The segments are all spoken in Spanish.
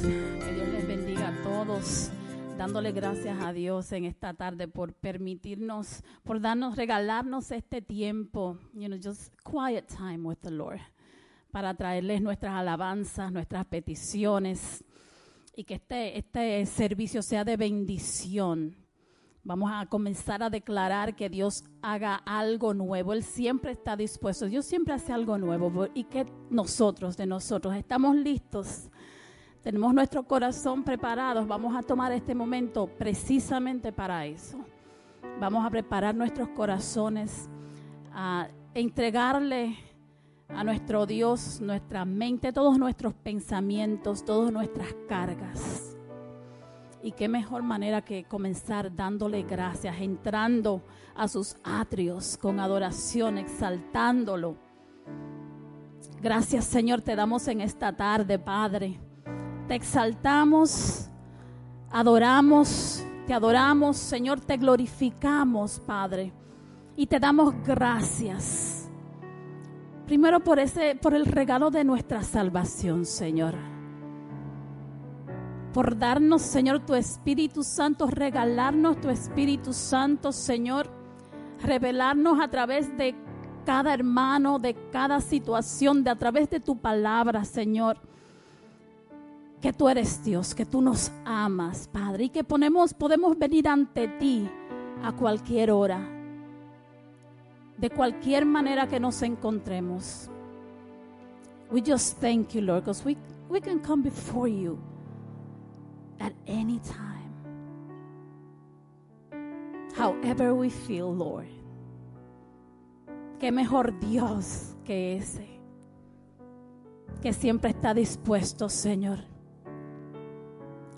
Que Dios les bendiga a todos. Dándole gracias a Dios en esta tarde por permitirnos, por darnos, regalarnos este tiempo, you know, just quiet time with the Lord, para traerles nuestras alabanzas, nuestras peticiones y que este, este servicio sea de bendición. Vamos a comenzar a declarar que Dios haga algo nuevo. Él siempre está dispuesto. Dios siempre hace algo nuevo. Y que nosotros, de nosotros, estamos listos tenemos nuestro corazón preparado. Vamos a tomar este momento precisamente para eso. Vamos a preparar nuestros corazones, a entregarle a nuestro Dios nuestra mente, todos nuestros pensamientos, todas nuestras cargas. Y qué mejor manera que comenzar dándole gracias, entrando a sus atrios con adoración, exaltándolo. Gracias Señor, te damos en esta tarde, Padre te exaltamos, adoramos, te adoramos, Señor, te glorificamos, Padre, y te damos gracias. Primero por ese por el regalo de nuestra salvación, Señor. Por darnos, Señor, tu Espíritu Santo, regalarnos tu Espíritu Santo, Señor, revelarnos a través de cada hermano, de cada situación, de a través de tu palabra, Señor que tú eres Dios, que tú nos amas, Padre, y que ponemos, podemos venir ante ti a cualquier hora, de cualquier manera que nos encontremos. We just thank you, Lord, because we, we can come before you at any time. However we feel, Lord. Qué mejor Dios que ese, que siempre está dispuesto, Señor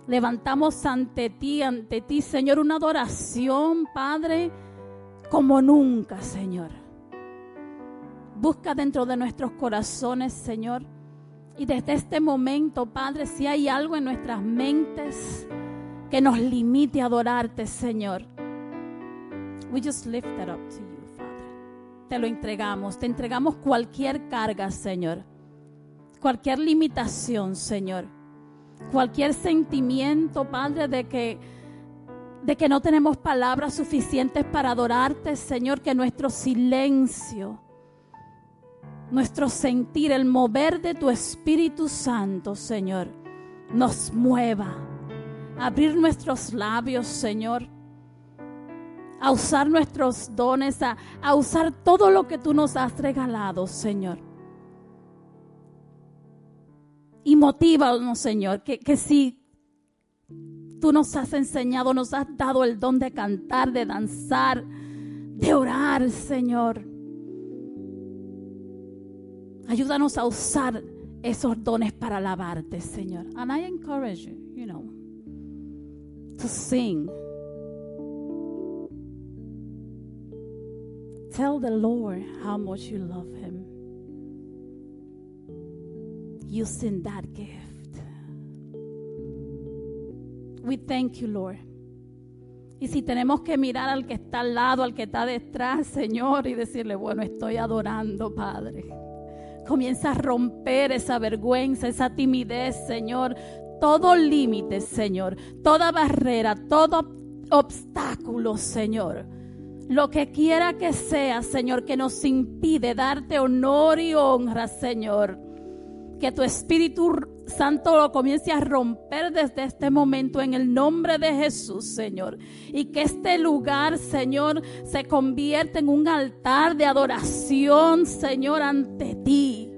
Levantamos ante ti, ante ti, Señor, una adoración, Padre, como nunca, Señor. Busca dentro de nuestros corazones, Señor. Y desde este momento, Padre, si hay algo en nuestras mentes que nos limite a adorarte, Señor, we just lift that up to you, Father. Te lo entregamos, te entregamos cualquier carga, Señor. Cualquier limitación, Señor cualquier sentimiento, Padre, de que de que no tenemos palabras suficientes para adorarte, Señor, que nuestro silencio, nuestro sentir, el mover de tu Espíritu Santo, Señor, nos mueva. Abrir nuestros labios, Señor. A usar nuestros dones, a, a usar todo lo que tú nos has regalado, Señor y motívanos, Señor, que, que si tú nos has enseñado, nos has dado el don de cantar, de danzar, de orar, Señor. Ayúdanos a usar esos dones para alabarte, Señor. And I encourage you, you know, to sing. Tell the Lord how much you love him using that gift. We thank you, Lord. Y si tenemos que mirar al que está al lado, al que está detrás, Señor, y decirle, bueno, estoy adorando, Padre. Comienza a romper esa vergüenza, esa timidez, Señor. Todo límite, Señor. Toda barrera, todo obstáculo, Señor. Lo que quiera que sea, Señor, que nos impide darte honor y honra, Señor que tu Espíritu Santo lo comience a romper desde este momento en el nombre de Jesús, Señor. Y que este lugar, Señor, se convierta en un altar de adoración, Señor, ante ti.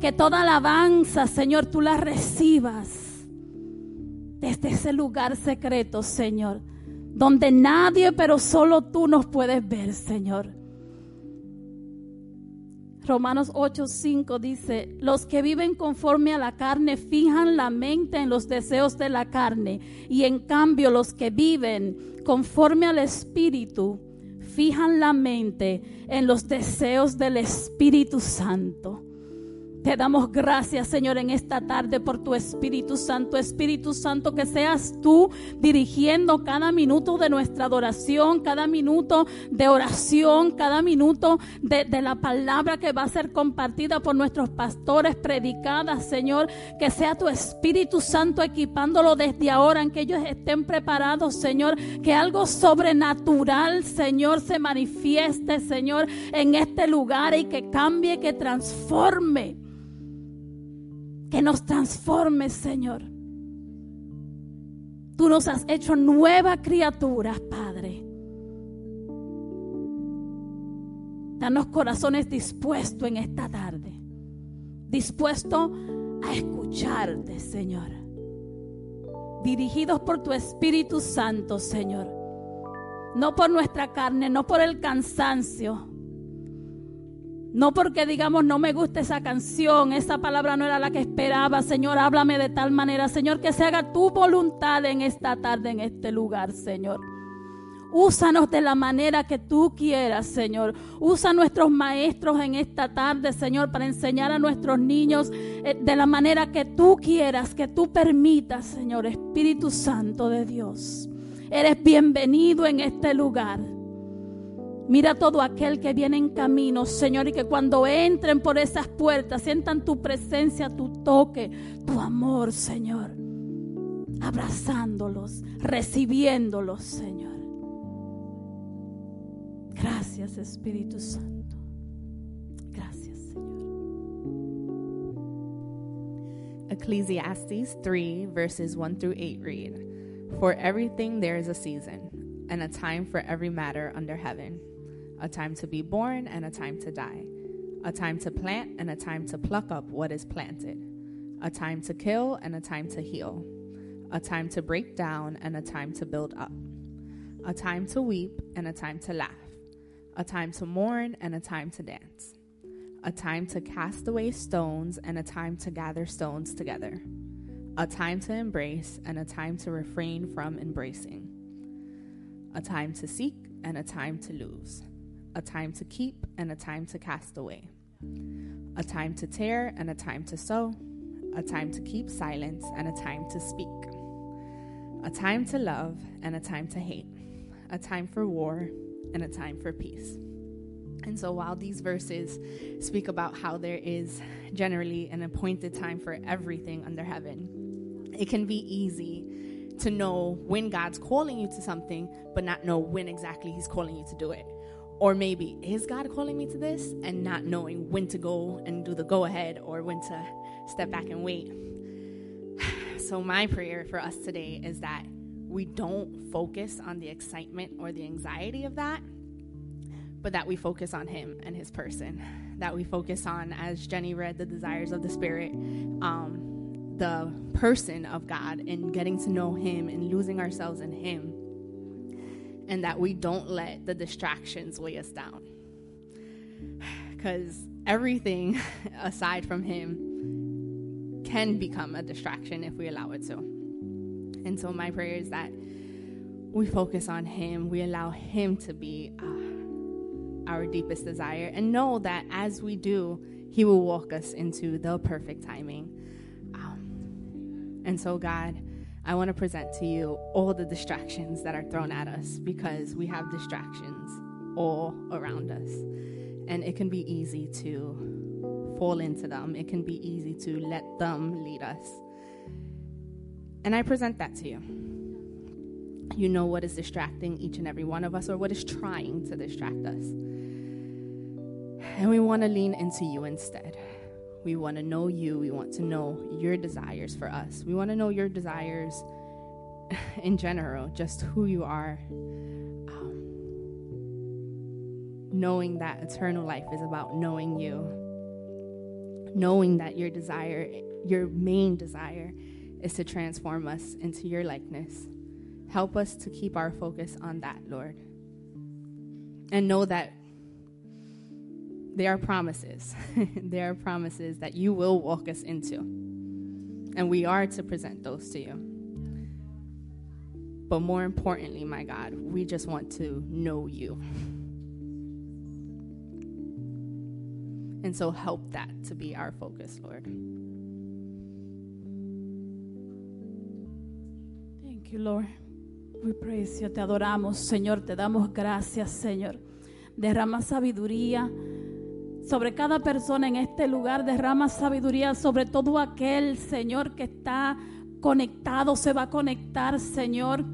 Que toda alabanza, Señor, tú la recibas desde ese lugar secreto, Señor, donde nadie, pero solo tú nos puedes ver, Señor. Romanos 8:5 dice, los que viven conforme a la carne fijan la mente en los deseos de la carne y en cambio los que viven conforme al Espíritu fijan la mente en los deseos del Espíritu Santo. Te damos gracias, Señor, en esta tarde por tu Espíritu Santo. Espíritu Santo, que seas tú dirigiendo cada minuto de nuestra adoración, cada minuto de oración, cada minuto de, la palabra que va a ser compartida por nuestros pastores, predicada, Señor. Que sea tu Espíritu Santo equipándolo desde ahora, en que ellos estén preparados, Señor. Que algo sobrenatural, Señor, se manifieste, Señor, en este lugar y que cambie, que transforme que nos transformes, Señor. Tú nos has hecho nuevas criaturas, Padre. Danos corazones dispuestos en esta tarde, dispuestos a escucharte, Señor. Dirigidos por tu Espíritu Santo, Señor. No por nuestra carne, no por el cansancio, no porque digamos, no me gusta esa canción, esa palabra no era la que esperaba. Señor, háblame de tal manera, Señor, que se haga tu voluntad en esta tarde, en este lugar, Señor. Úsanos de la manera que tú quieras, Señor. Usa nuestros maestros en esta tarde, Señor, para enseñar a nuestros niños eh, de la manera que tú quieras, que tú permitas, Señor, Espíritu Santo de Dios. Eres bienvenido en este lugar. Mira todo aquel que viene en camino, Señor, y que cuando entren por esas puertas sientan tu presencia, tu toque, tu amor, Señor. Abrazándolos, recibiéndolos, Señor. Gracias, Espíritu Santo. Gracias, Señor. Ecclesiastes 3, verses 1 through 8 read For everything there is a season, and a time for every matter under heaven a time to be born and a time to die, a time to plant and a time to pluck up what is planted, a time to kill and a time to heal, a time to break down and a time to build up, a time to weep and a time to laugh, a time to mourn and a time to dance, a time to cast away stones and a time to gather stones together, a time to embrace and a time to refrain from embracing, a time to seek and a time to lose a time to keep and a time to cast away, a time to tear and a time to sow, a time to keep silence and a time to speak, a time to love and a time to hate, a time for war and a time for peace. And so, while these verses speak about how there is generally an appointed time for everything under heaven, it can be easy to know when God's calling you to something, but not know when exactly He's calling you to do it. Or maybe, is God calling me to this? And not knowing when to go and do the go ahead or when to step back and wait. So, my prayer for us today is that we don't focus on the excitement or the anxiety of that, but that we focus on Him and His person. That we focus on, as Jenny read, the desires of the Spirit, um, the person of God, and getting to know Him and losing ourselves in Him and that we don't let the distractions weigh us down. Because everything aside from Him can become a distraction if we allow it to. And so, my prayer is that we focus on Him, we allow Him to be uh, our deepest desire, and know that as we do, He will walk us into the perfect timing. Um, and so, God, I want to present to you all the distractions that are thrown at us because we have distractions all around us. And it can be easy to fall into them, it can be easy to let them lead us. And I present that to you. You know what is distracting each and every one of us, or what is trying to distract us. And we want to lean into you instead. We want to know you. We want to know your desires for us. We want to know your desires in general, just who you are. Um, knowing that eternal life is about knowing you. Knowing that your desire, your main desire, is to transform us into your likeness. Help us to keep our focus on that, Lord. And know that there are promises. there are promises that you will walk us into. And we are to present those to you. But more importantly, my God, we just want to know you. And so help that to be our focus, Lord. Thank you, Lord. We praise you. Te adoramos, Señor. Te damos gracias, Señor. Derrama sabiduría sobre cada persona en este lugar. Derrama sabiduría sobre todo aquel, Señor, que está conectado, se va a conectar, Señor.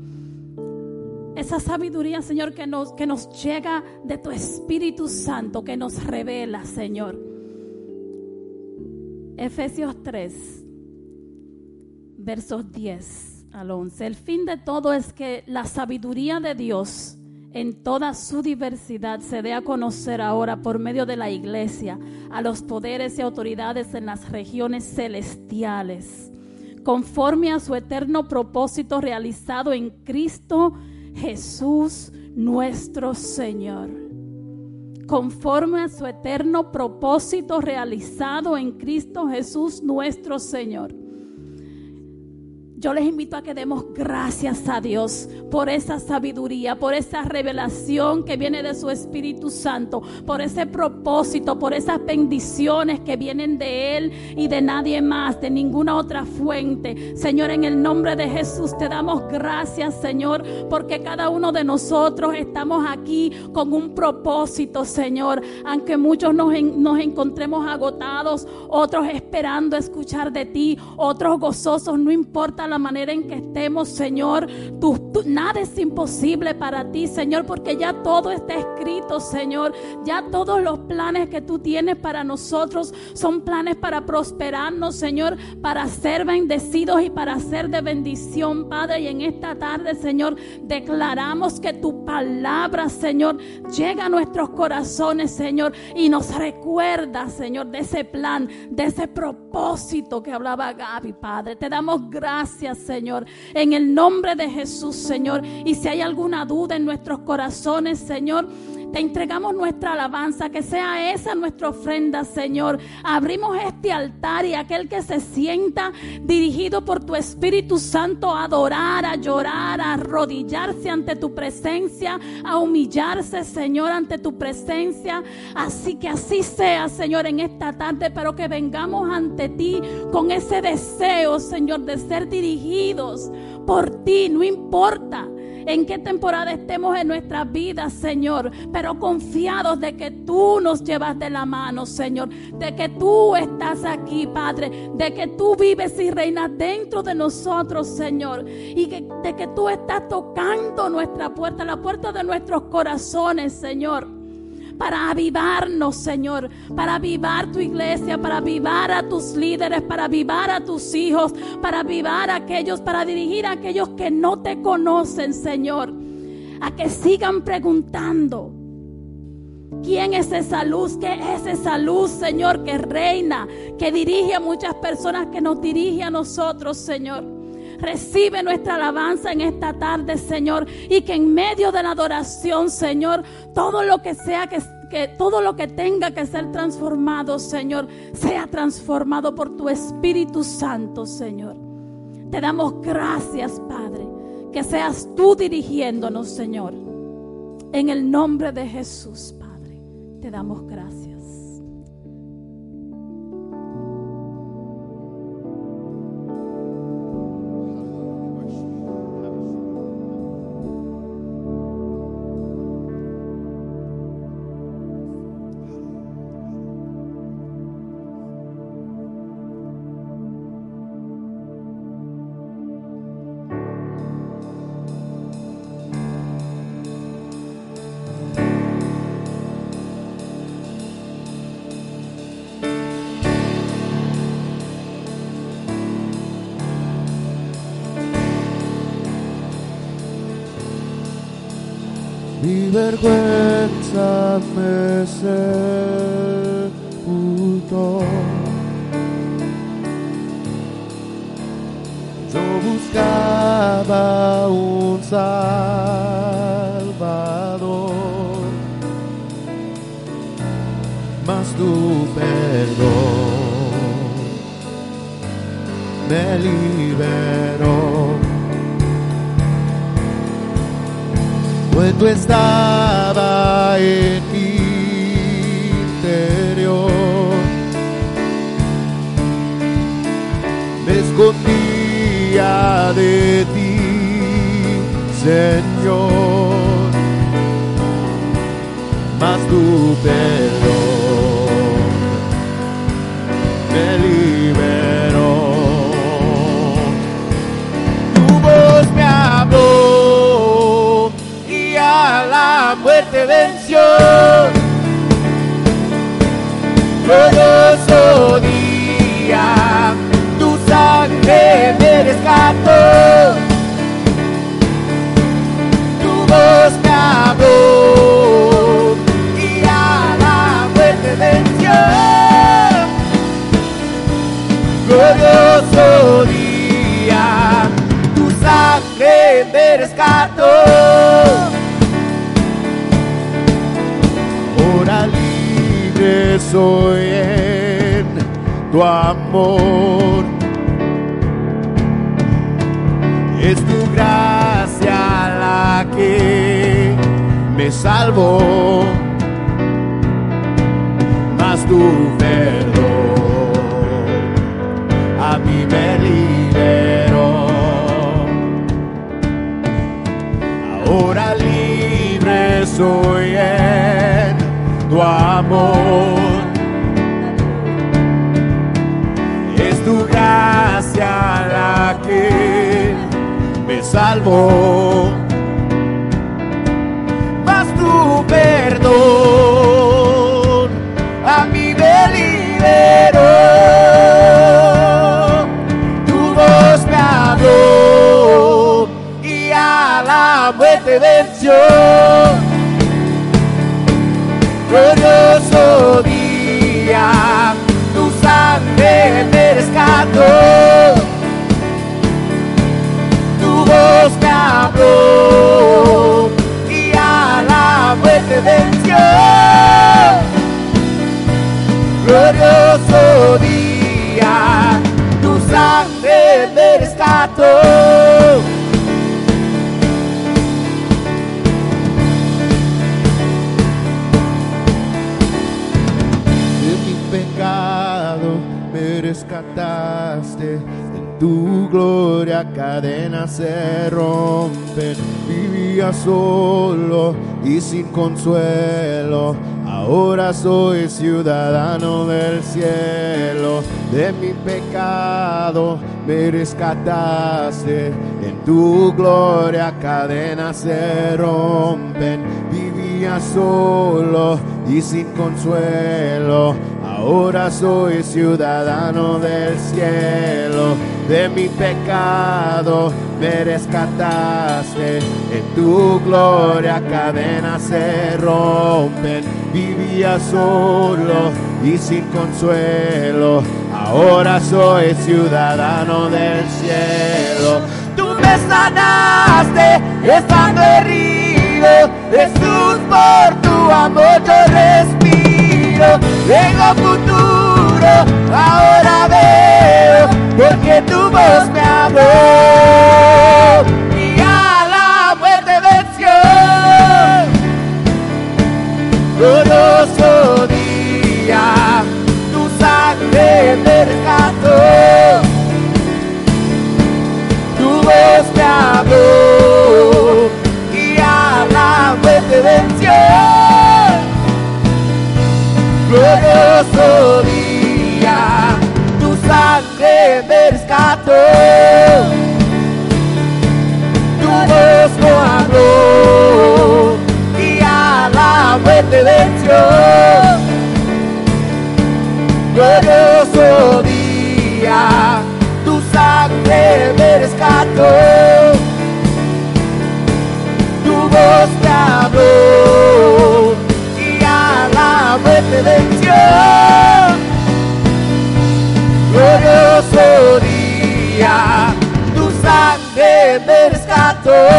Esa sabiduría, Señor, que nos, que nos llega de tu Espíritu Santo, que nos revela, Señor. Efesios 3, versos 10 al 11. El fin de todo es que la sabiduría de Dios en toda su diversidad se dé a conocer ahora por medio de la iglesia a los poderes y autoridades en las regiones celestiales, conforme a su eterno propósito realizado en Cristo Jesús nuestro Señor. Conforme a su eterno propósito realizado en Cristo Jesús nuestro Señor. Yo les invito a que demos gracias a Dios por esa sabiduría, por esa revelación que viene de su Espíritu Santo, por ese propósito, por esas bendiciones que vienen de Él y de nadie más, de ninguna otra fuente. Señor, en el nombre de Jesús te damos gracias, Señor, porque cada uno de nosotros estamos aquí con un propósito, Señor. Aunque muchos nos, encontremos agotados, otros esperando escuchar de ti, otros gozosos, no importa la manera en que estemos, Señor. nada es imposible para ti, Señor, porque ya todo está escrito, Señor. Ya todos los planes que tú tienes para nosotros son planes para prosperarnos, Señor, para ser bendecidos y para ser de bendición, Padre. Y en esta tarde, Señor, declaramos que tu palabra, Señor, llega a nuestros corazones, Señor, y nos recuerda, Señor, de ese plan, de ese propósito que hablaba Gaby, Padre. Te damos gracias Señor. En el nombre de Jesús, Señor. Y si hay alguna duda en nuestros corazones, Señor, te entregamos nuestra alabanza, que sea esa nuestra ofrenda, Señor. Abrimos este altar y aquel que se sienta dirigido por tu Espíritu Santo a adorar, a llorar, a arrodillarse ante tu presencia, a humillarse, Señor, ante tu presencia. Así que así sea, Señor, en esta tarde, pero que vengamos ante ti con ese deseo, Señor, de ser dirigidos por ti, no importa en qué temporada estemos en nuestras vidas, Señor, pero confiados de que tú nos llevas de la mano, Señor, de que tú estás aquí, Padre, de que tú vives y reinas dentro de nosotros, Señor, y de que tú estás tocando nuestra puerta, la puerta de nuestros corazones, Señor para avivarnos, Señor, para avivar tu iglesia, para avivar a tus líderes, para avivar a tus hijos, para avivar a aquellos, para dirigir a aquellos que no te conocen, Señor, a que sigan preguntando. ¿Quién es esa luz? ¿Qué es esa luz, Señor, que reina, que dirige a muchas personas, que nos dirige a nosotros, Señor? Recibe nuestra alabanza en esta tarde, Señor. Y que en medio de la adoración, Señor, todo lo que sea que, que todo lo que tenga que ser transformado, Señor, sea transformado por tu Espíritu Santo, Señor. Te damos gracias, Padre. Que seas tú dirigiéndonos, Señor. En el nombre de Jesús, Padre. Te damos gracias. Vergüenza me sepultó. Yo buscaba un salvador, mas tu perdón me liberó. cuando estaba en mi interior. Me escondía de ti, Señor, mas tu perdón muerte venció. Glorioso día, tu sangre me rescató. Tu voz me habló y a la muerte venció. Glorioso día, tu sangre me rescató. Soy en tu amor. Es tu gracia la que me salvó, mas tu perdón a mí me liberó. Ahora libre soy en tu amor. Me salvó. Mas tu perdón a mí me liberó. Tu voz me habló y a la muerte venció. De mi pecado me rescataste. En tu gloria cadenas se rompen. Vivía solo y sin consuelo. Ahora soy ciudadano del cielo. De mi pecado me rescataste. En tu gloria cadenas se rompen. Vivía solo y sin consuelo. Ahora soy ciudadano del cielo. De mi pecado me rescataste. En tu gloria cadenas se rompen. Vivía solo y sin consuelo. Ahora soy ciudadano del cielo. Tú me sanaste estando herido. Jesús, por tu amor yo respiro. Tengo futuro, ahora veo, porque tu voz me habló. Glorioso día, tu sangre me rescató. Tu voz me habló y a la muerte venció. Glorioso día, tu sangre me rescató.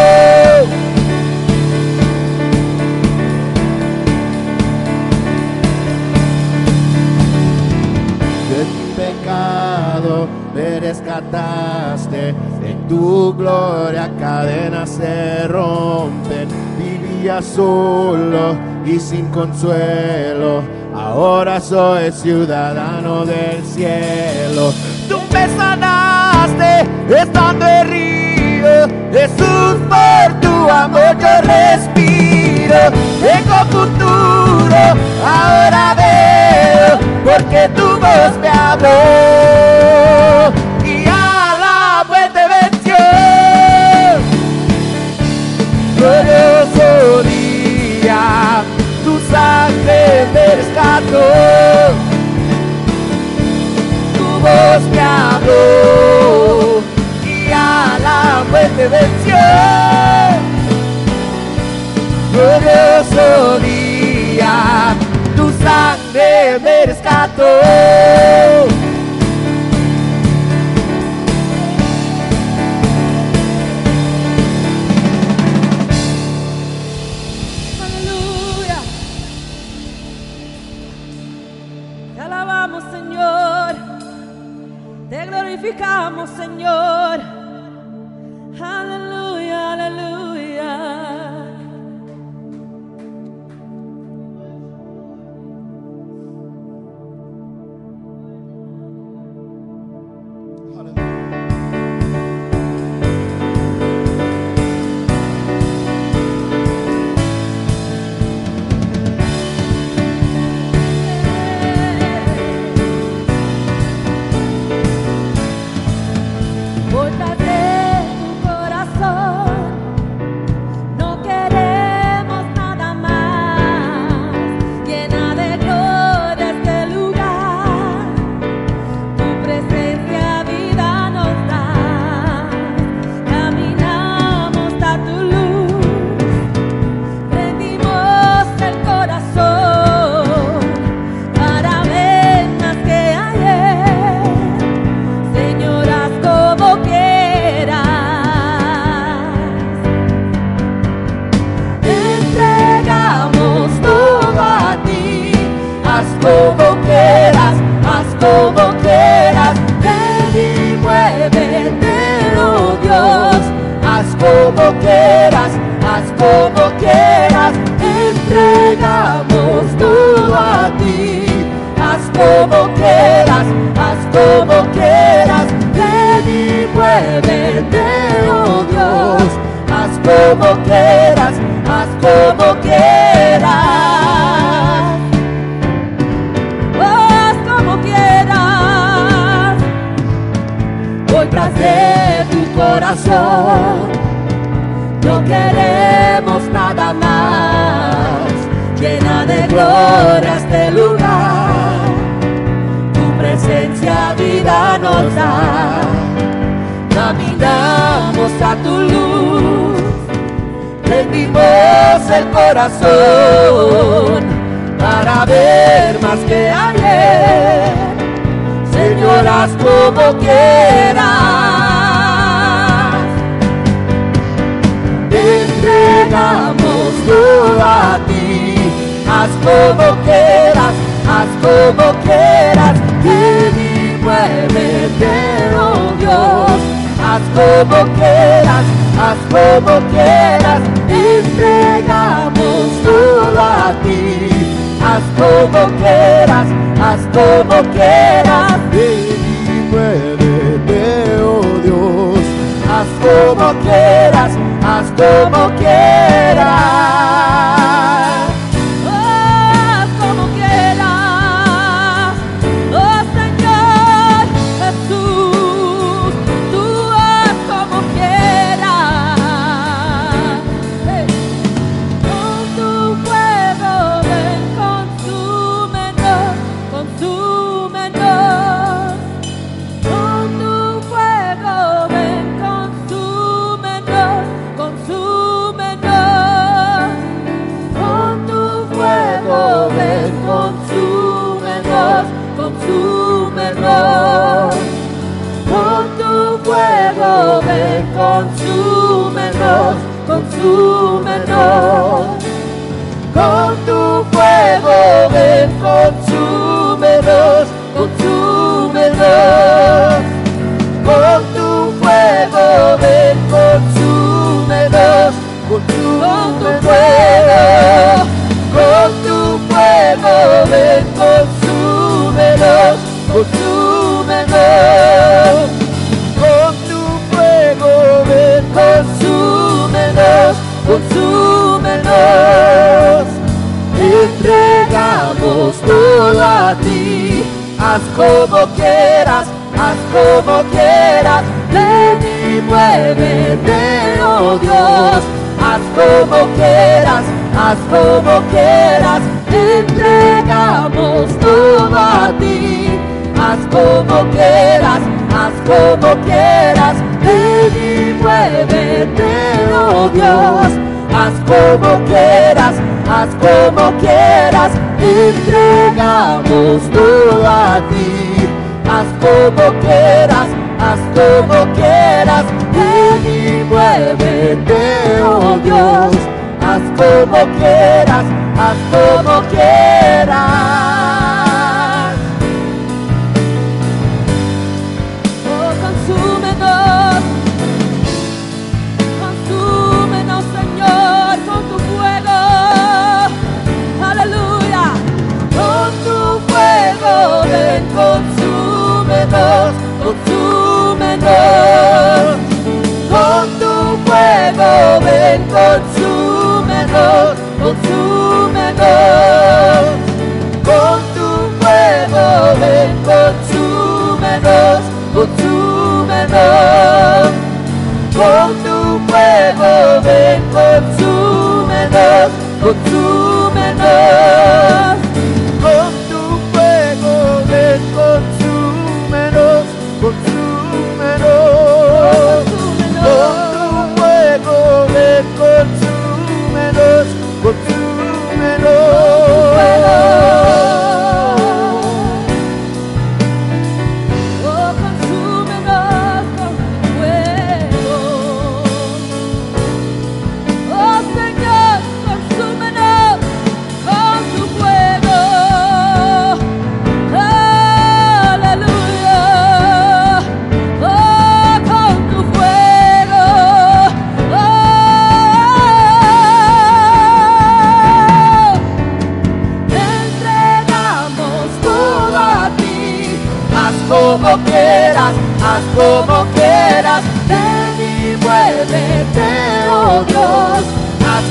Me rescataste, en tu gloria cadenas se rompen, vivía solo y sin consuelo, ahora soy ciudadano del cielo. Tú me sanaste estando herido. Jesús, por tu amor yo respiro. Tengo futuro, ahora veo, porque tu voz me habló. Tu voz me habló y a la muerte venció. Glorioso día, tu sangre me rescató. Como quieras, haz como quieras, entregamos todo a ti. Haz como quieras, haz como quieras, ven y muévete, oh Dios. Haz como quieras, haz como quieras. Oh, haz como quieras. Voy tras de tu corazón, queremos nada más. Llena de gloria este lugar, tu presencia vida nos da. Caminamos a tu luz, rendimos el corazón para ver más que ayer. Señor, haz como quieras. Todo a ti. Haz como quieras, haz como quieras. Ven y muévete, oh Dios. Haz como quieras, haz como quieras. Entregamos todo a ti. Haz como quieras, haz como quieras. Haz como quieras, haz como quieras. Como quieras, haz como quieras, ven y muévete, oh Dios. Haz como quieras, haz como quieras, entregamos todo a ti. Haz como quieras, haz como quieras, ven y muévete, oh Dios. Haz como quieras, haz como quieras, entregamos todo a ti. Haz como quieras, haz como quieras, ven y muévete, oh Dios. Haz como quieras, haz como quieras. Oh,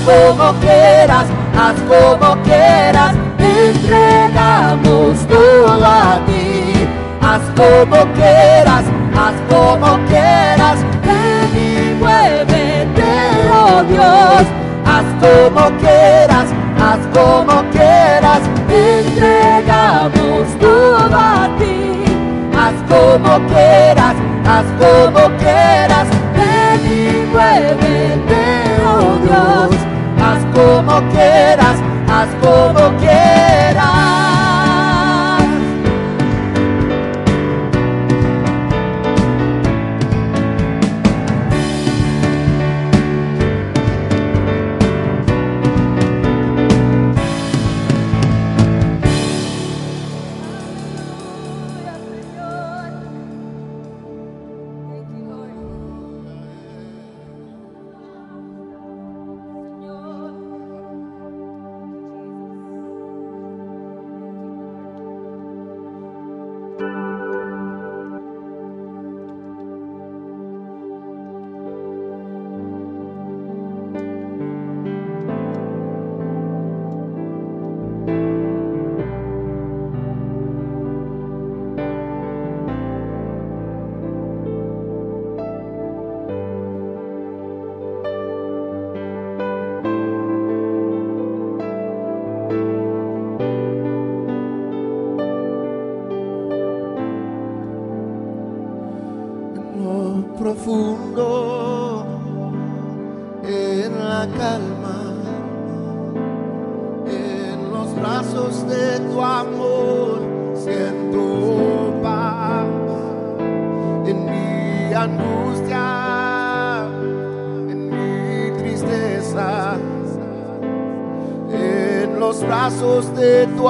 como quieras, haz como quieras, entregamos todo a ti. Haz como quieras, haz como quieras, ven y muévete, oh Dios. Haz como quieras, haz como quieras, entregamos todo a ti. Haz como quieras, haz como quieras,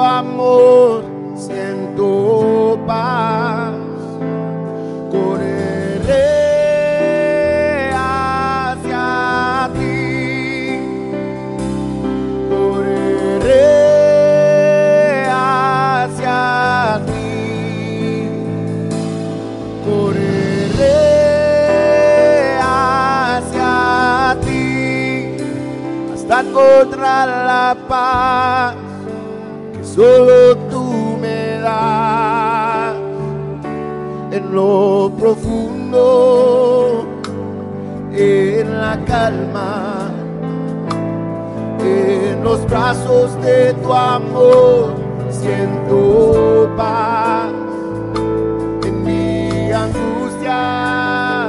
amor, siento paz. Correré hacia ti, correré hacia ti, correré hacia ti, hasta encontrar la paz solo tú me das en lo profundo, en la calma, en los brazos de tu amor siento paz en mi angustia,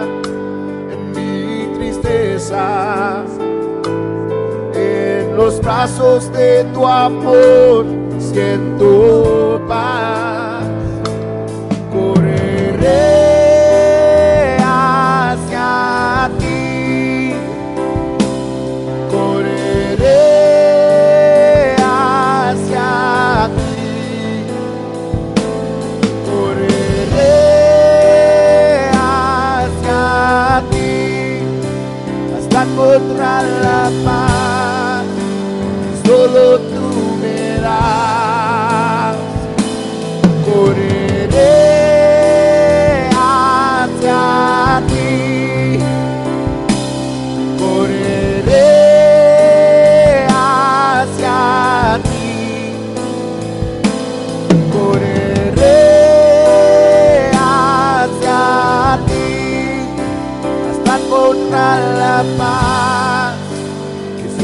en mi tristeza. En los brazos de tu amor siento paz. Correré hacia ti. Correré hacia ti. Correré hacia ti hasta encontrar la paz solo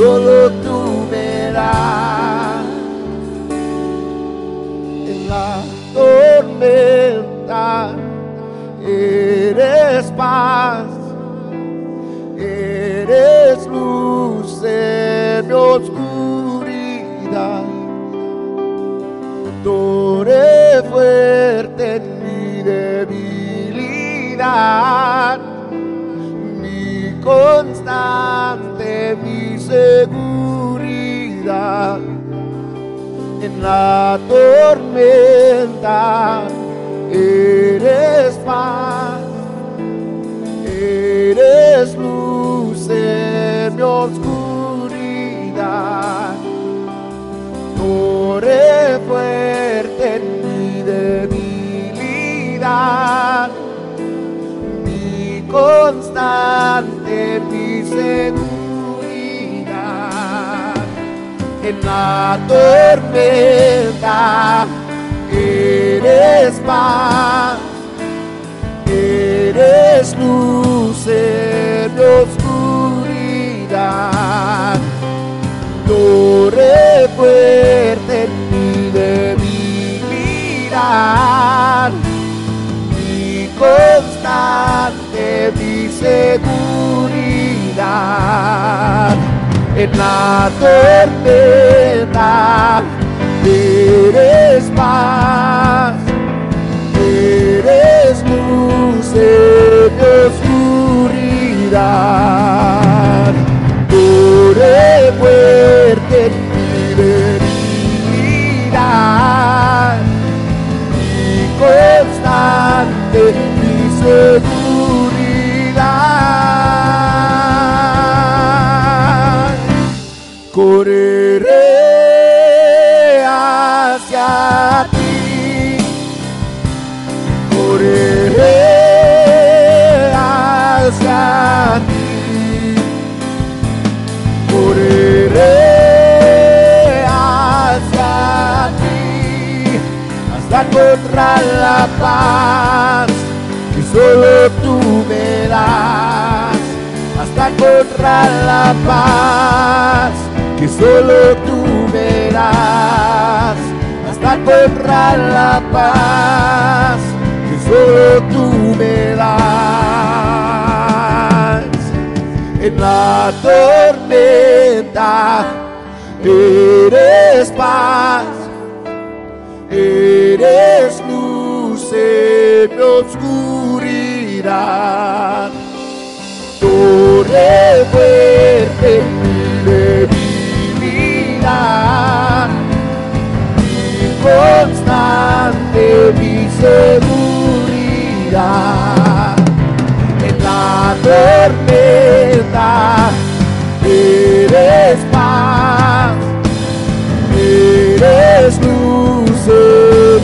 solo tú das. En la tormenta eres paz, eres luz en mi oscuridad. Torre fuerte en mi debilidad, mi mi seguridad. En la tormenta eres paz, eres luz en mi oscuridad torre fuerte en mi debilidad, mi constante, mi seguridad. En la tormenta. Eres paz, eres luz en mi oscuridad. Torre fuerte en mi debilidad, mi constante, mi seguridad. En la tormenta eres paz, eres luz en oscuridad. Torre encontrar la paz que solo tú me das. Hasta encontrar la paz que solo tú me das. Hasta encontrar la paz que solo tú me das. En la tormenta eres paz, eres en oscuridad, torre fuerte en mi debilidad, mi constante, mi seguridad. En la tormenta eres paz, eres luz en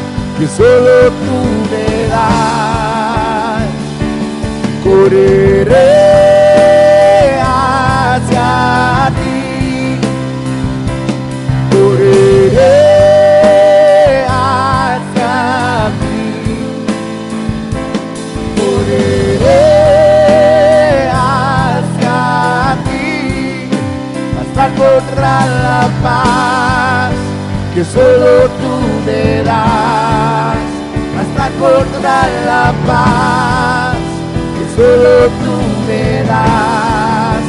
que solo tú me das. Correré hacia ti, correré hacia ti, correré hacia ti, hasta encontrar la paz que solo tú me das. Hasta encontrar la paz que solo tú me das.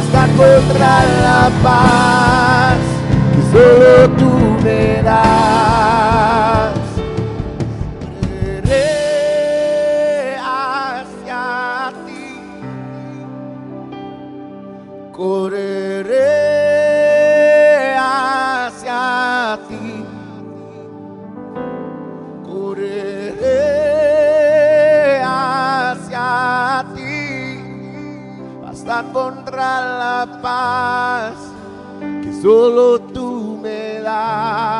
Hasta encontrar la paz que solo tú me das. paz que solo tú me das.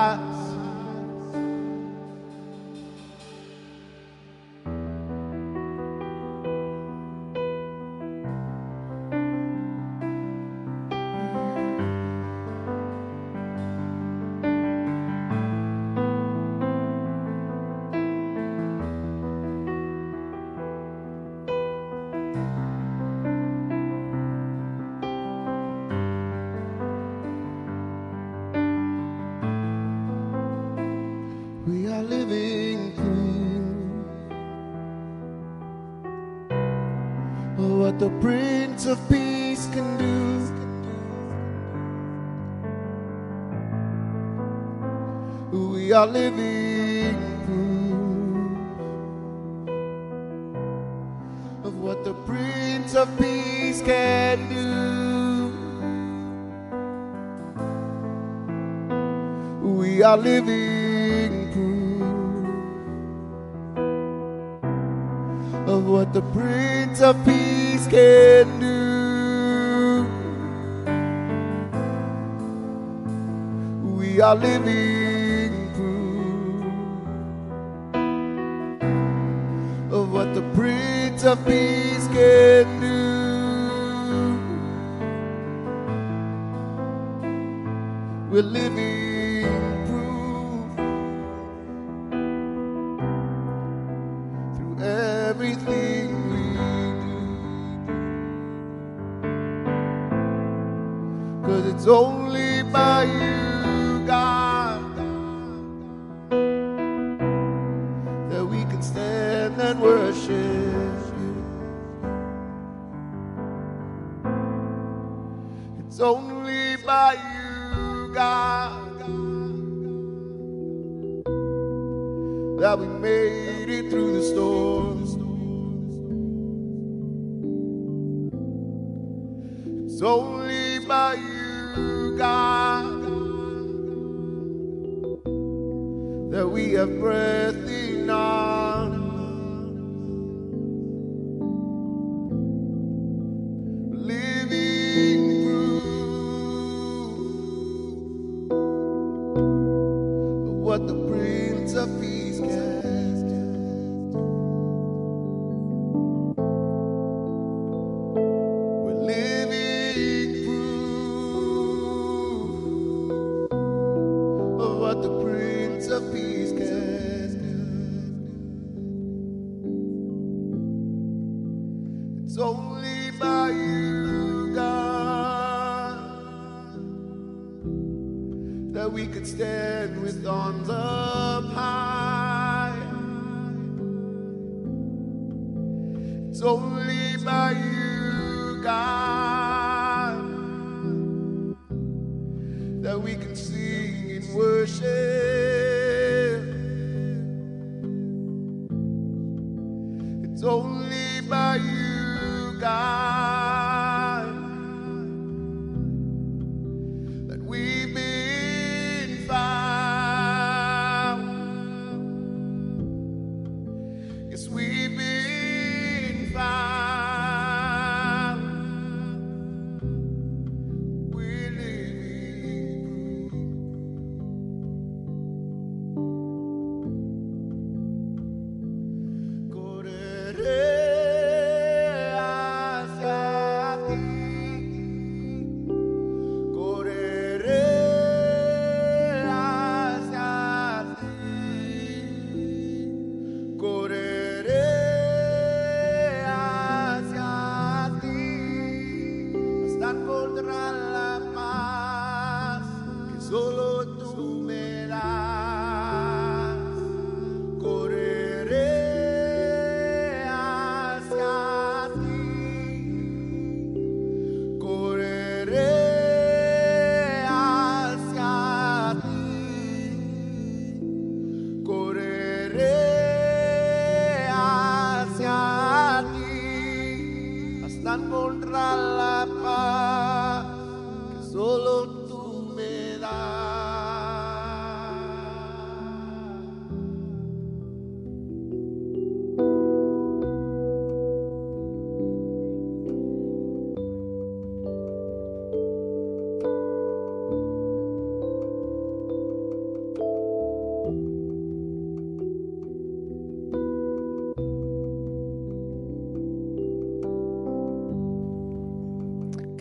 the Prince of Peace can do. We are living proof of what the Prince of Peace can do. We are living. I live.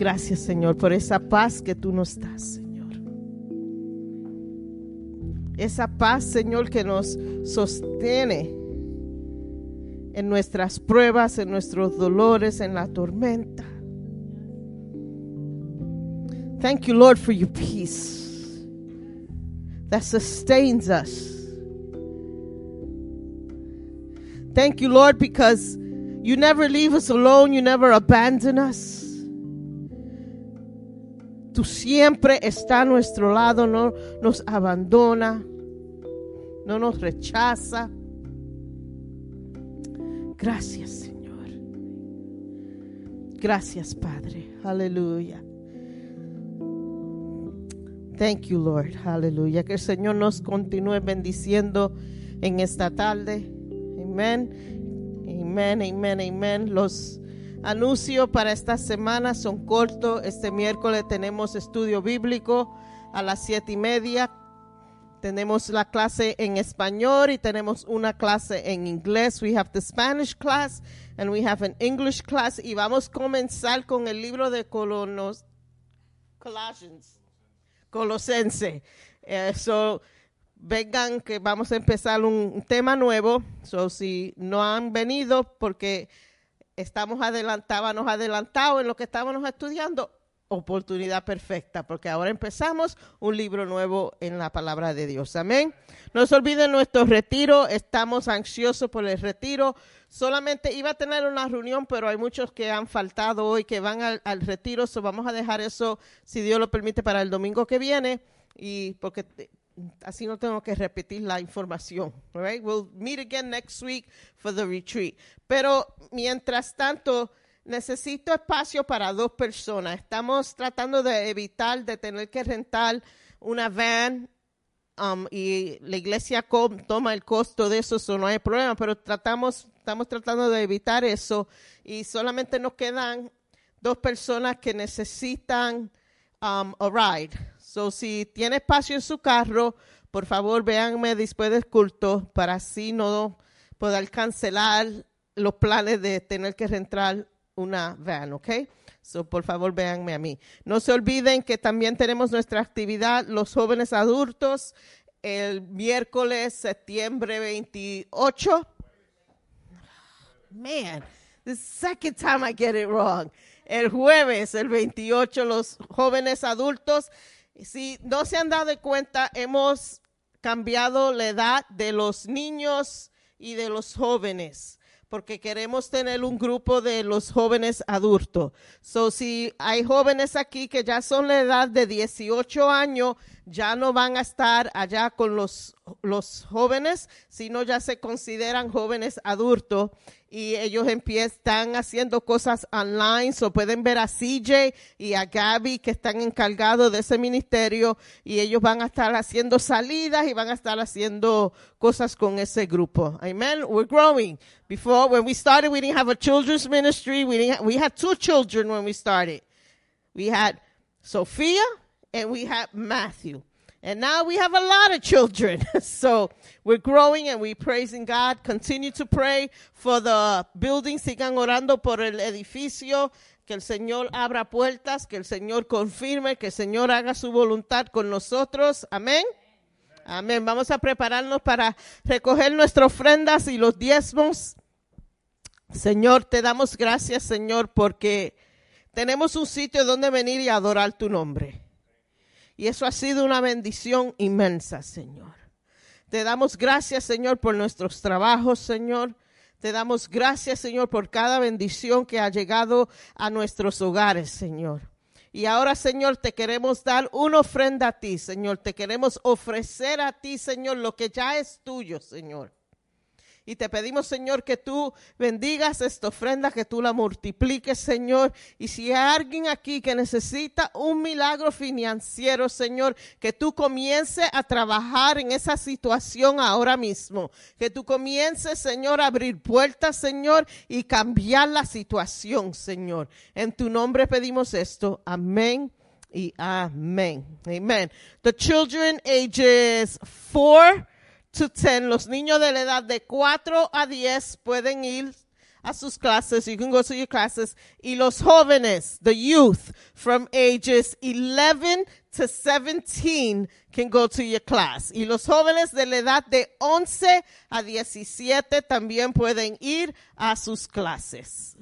Gracias, Señor, por esa paz que tú nos das, Señor. Esa paz, Señor, que nos sostiene en nuestras pruebas, en nuestros dolores, en la tormenta. Thank you, Lord, for your peace that sustains us. Thank you, Lord, because you never leave us alone, you never abandon us. Tú siempre estás a nuestro lado, no nos abandona, no nos rechaza. Gracias, Señor. Gracias, Padre. Aleluya. Thank you, Lord. Aleluya. Que el Señor nos continúe bendiciendo en esta tarde. Amén. Amén, amén, amén. Los anuncios para esta semana son cortos. Este miércoles tenemos estudio bíblico a las siete y media. Tenemos la clase en español y tenemos una clase en inglés. We have the Spanish class and we have an English class. Y vamos a comenzar con el libro de Colonos, Colossians, Colosense. Eh, so, vengan que vamos a empezar un tema nuevo. So, si no han venido porque estamos adelantados, adelantados en lo que estábamos estudiando, oportunidad perfecta, porque ahora empezamos un libro nuevo en la palabra de Dios. Amén. No se olviden nuestro retiro, estamos ansiosos por el retiro. Solamente iba a tener una reunión, pero hay muchos que han faltado hoy, que van al, retiro, so vamos a dejar eso, si Dios lo permite, para el domingo que viene, y porque así no tengo que repetir la información. right? We'll meet again next week for the retreat. Pero mientras tanto, necesito espacio para dos personas. Estamos tratando de evitar de tener que rentar una van um, y la iglesia toma el costo de eso, eso no hay problema, pero tratamos, estamos tratando de evitar eso y solamente nos quedan dos personas que necesitan um, a ride. So, si tiene espacio en su carro, por favor véanme después del culto para así no poder cancelar los planes de tener que rentar una van, ¿ok? So, por favor, véanme a mí. No se olviden que también tenemos nuestra actividad, los jóvenes adultos, el miércoles, septiembre 28. Man, the second time I get it wrong. El jueves, el 28, los jóvenes adultos. Si no se han dado cuenta, hemos cambiado la edad de los niños y de los jóvenes porque queremos tener un grupo de los jóvenes adultos. So, si hay jóvenes aquí que ya son la edad de 18 años, ya no van a estar allá con los, los jóvenes, sino ya se consideran jóvenes adultos y ellos empiezan haciendo cosas online, so pueden ver a CJ y a Gaby que están encargados de ese ministerio y ellos van a estar haciendo salidas y van a estar haciendo cosas con ese grupo. Amen. We're growing. Before, when we started, we didn't have a children's ministry. We didn't, we had two children when we started. We had Sophia and we had Matthew. And now we have a lot of children. so we're growing and we're praising God. Continue to pray for the building. Sigan orando por el edificio. Que el Señor abra puertas, que el Señor confirme, que el Señor haga su voluntad con nosotros. Amén. Amén. Vamos a prepararnos para recoger nuestras ofrendas y los diezmos. Señor, te damos gracias, Señor, porque tenemos un sitio donde venir y adorar tu nombre. Y eso ha sido una bendición inmensa, Señor. Te damos gracias, Señor, por nuestros trabajos, Señor. Te damos gracias, Señor, por cada bendición que ha llegado a nuestros hogares, Señor. Y ahora, Señor, te queremos dar una ofrenda a ti, Señor. Te queremos ofrecer a ti, Señor, lo que ya es tuyo, Señor. Y te pedimos, Señor, que tú bendigas esta ofrenda, que tú la multipliques, Señor. Y si hay alguien aquí que necesita un milagro financiero, Señor, que tú comiences a trabajar en esa situación ahora mismo. Que tú comiences, Señor, a abrir puertas, Señor, y cambiar la situación, Señor. En tu nombre pedimos esto. Amén y amén. Amen. The children ages four to 10, los niños de la edad de 4 a 10 pueden ir a sus clases. You can go to your classes. Y los jóvenes, the youth from ages 11 to 17 can go to your class. Y los jóvenes de la edad de 11 a 17 también pueden ir a sus clases.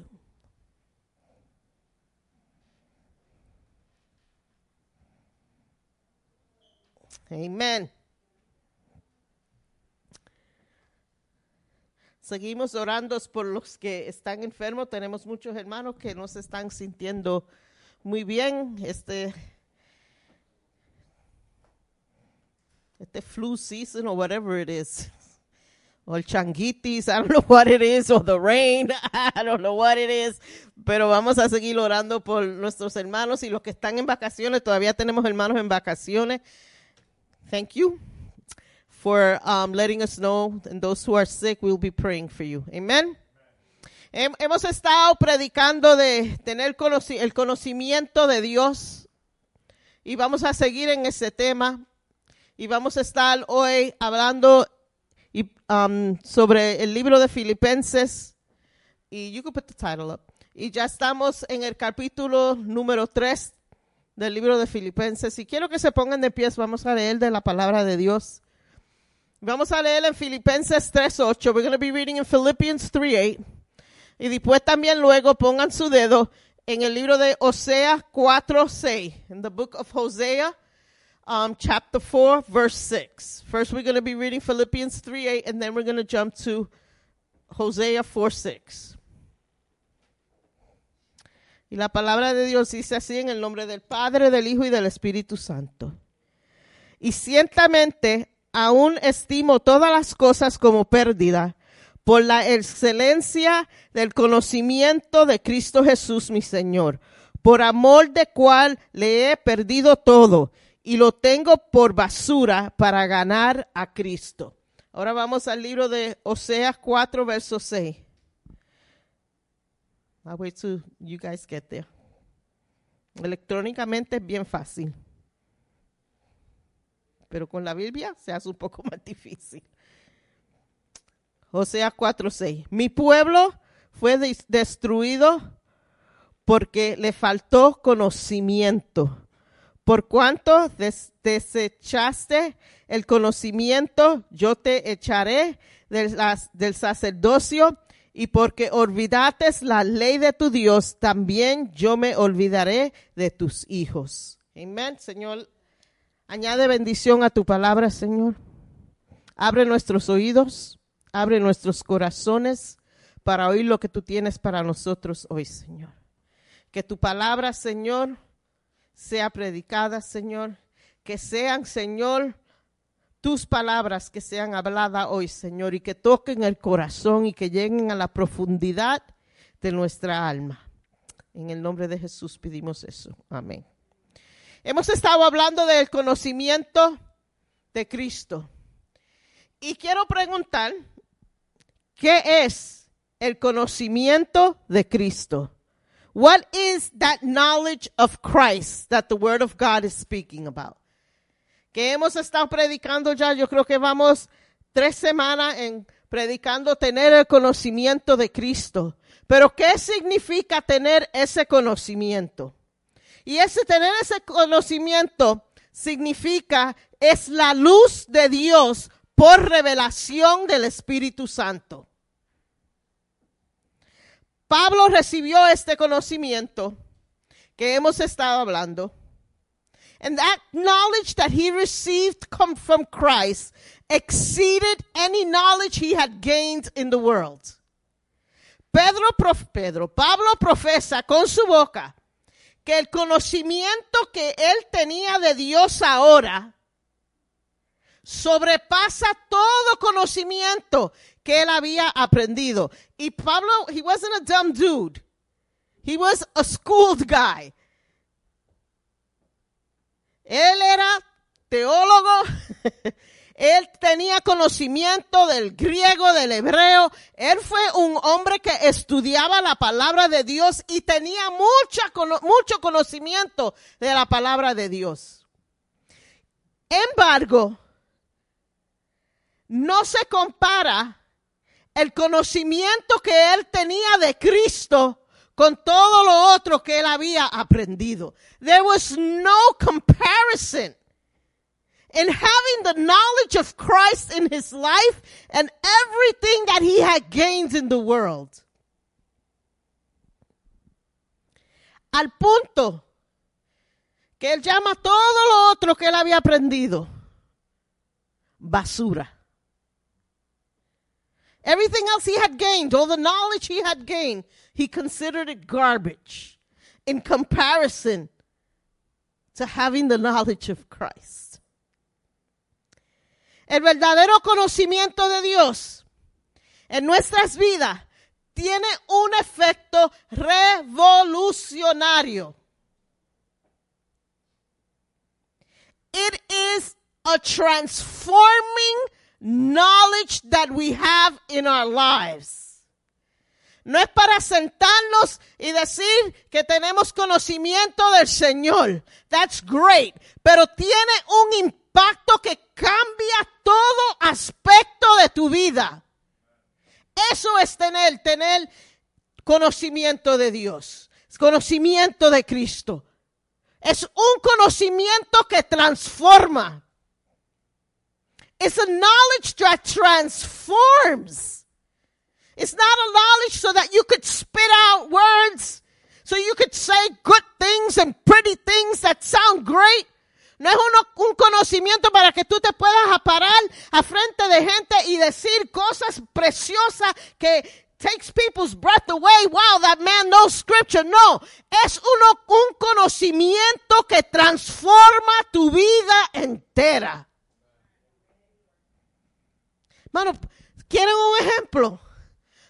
Amen. Seguimos orando por los que están enfermos. Tenemos muchos hermanos que no se están sintiendo muy bien. Este, este flu season or whatever it is. Or changuitis, I don't know what it is, or the rain, I don't know what it is. Pero vamos a seguir orando por nuestros hermanos y los que están en vacaciones. Todavía tenemos hermanos en vacaciones. Thank you for um, letting us know. And those who are sick, we'll be praying for you. Amen. Hem- Hemos estado predicando de tener el conocimiento de Dios y vamos a seguir en ese tema y vamos a estar hoy hablando y, um, sobre el libro de Filipenses y you can put the title up. Y ya estamos en el capítulo número 3 del libro de Filipenses y quiero que se pongan de pies, vamos a leer de la palabra de Dios. Vamos a leer en Filipenses 3.8. We're going to be reading in Philippians 3.8. Y después también luego pongan su dedo en el libro de Osea 4.6. In the book of Hosea, um, chapter 4, verse 6. First we're going to be reading Philippians 3.8 and then we're going to jump to Hosea 4.6. Y la palabra de Dios dice así en el nombre del Padre, del Hijo y del Espíritu Santo. Y ciertamente aún estimo todas las cosas como pérdida por la excelencia del conocimiento de Cristo Jesús mi Señor, por amor de cual le he perdido todo y lo tengo por basura para ganar a Cristo. Ahora vamos al libro de Oseas 4, verso 6. I'll wait till you guys get there. Electrónicamente es bien fácil pero con la Biblia se hace un poco más difícil. Oseas 4:6. Mi pueblo fue des- destruido porque le faltó conocimiento. Por cuanto des- desechaste el conocimiento, yo te echaré del, del sacerdocio y porque olvidaste la ley de tu Dios, también yo me olvidaré de tus hijos. Amén, Señor. Añade bendición a tu palabra, Señor. Abre nuestros oídos, abre nuestros corazones para oír lo que tú tienes para nosotros hoy, Señor. Que tu palabra, Señor, sea predicada, Señor. Que sean, Señor, tus palabras que sean habladas hoy, Señor, y que toquen el corazón y que lleguen a la profundidad de nuestra alma. En el nombre de Jesús pedimos eso. Amén. Hemos estado hablando del conocimiento de Cristo. Y quiero preguntar, ¿qué es el conocimiento de Cristo? What is that knowledge of Christ that the Word of God is speaking about? Que hemos estado predicando ya, yo creo que vamos tres semanas en predicando tener el conocimiento de Cristo. Pero ¿qué significa tener ese conocimiento? Y ese tener ese conocimiento significa es la luz de Dios por revelación del Espíritu Santo. Pablo recibió este conocimiento que hemos estado hablando. And that knowledge that he received come from Christ exceeded any knowledge he had gained in the world. Pedro, Pedro, Pablo profesa con su boca que el conocimiento que él tenía de Dios ahora sobrepasa todo conocimiento que él había aprendido. Y Pablo, he wasn't a dumb dude. He was a schooled guy. Él era teólogo. Él tenía conocimiento del griego, del hebreo. Él fue un hombre que estudiaba la palabra de Dios y tenía mucha, mucho conocimiento de la palabra de Dios. Embargo, no se compara el conocimiento que él tenía de Cristo con todo lo otro que él había aprendido. There was no comparison in having the knowledge of Christ in his life and everything that he had gained in the world. Al punto que él llama todo lo otro que él había aprendido basura. Everything else he had gained, all the knowledge he had gained, he considered it garbage in comparison to having the knowledge of Christ. El verdadero conocimiento de Dios en nuestras vidas tiene un efecto revolucionario. It is a transforming knowledge that we have in our lives. No es para sentarnos y decir que tenemos conocimiento del Señor. That's great. Pero tiene un impacto que cambia todo aspecto de tu vida. Eso es tener, tener conocimiento de Dios, conocimiento de Cristo. Es un conocimiento que transforma. It's a knowledge that transforms. It's not a knowledge so that you could spit out words, so you could say good things and pretty things that sound great. No es uno, un conocimiento para que tú te puedas parar a frente de gente y decir cosas preciosas que takes people's breath away. Wow, that man knows scripture. No, es uno, un conocimiento que transforma tu vida entera. Mano, ¿quieren un ejemplo?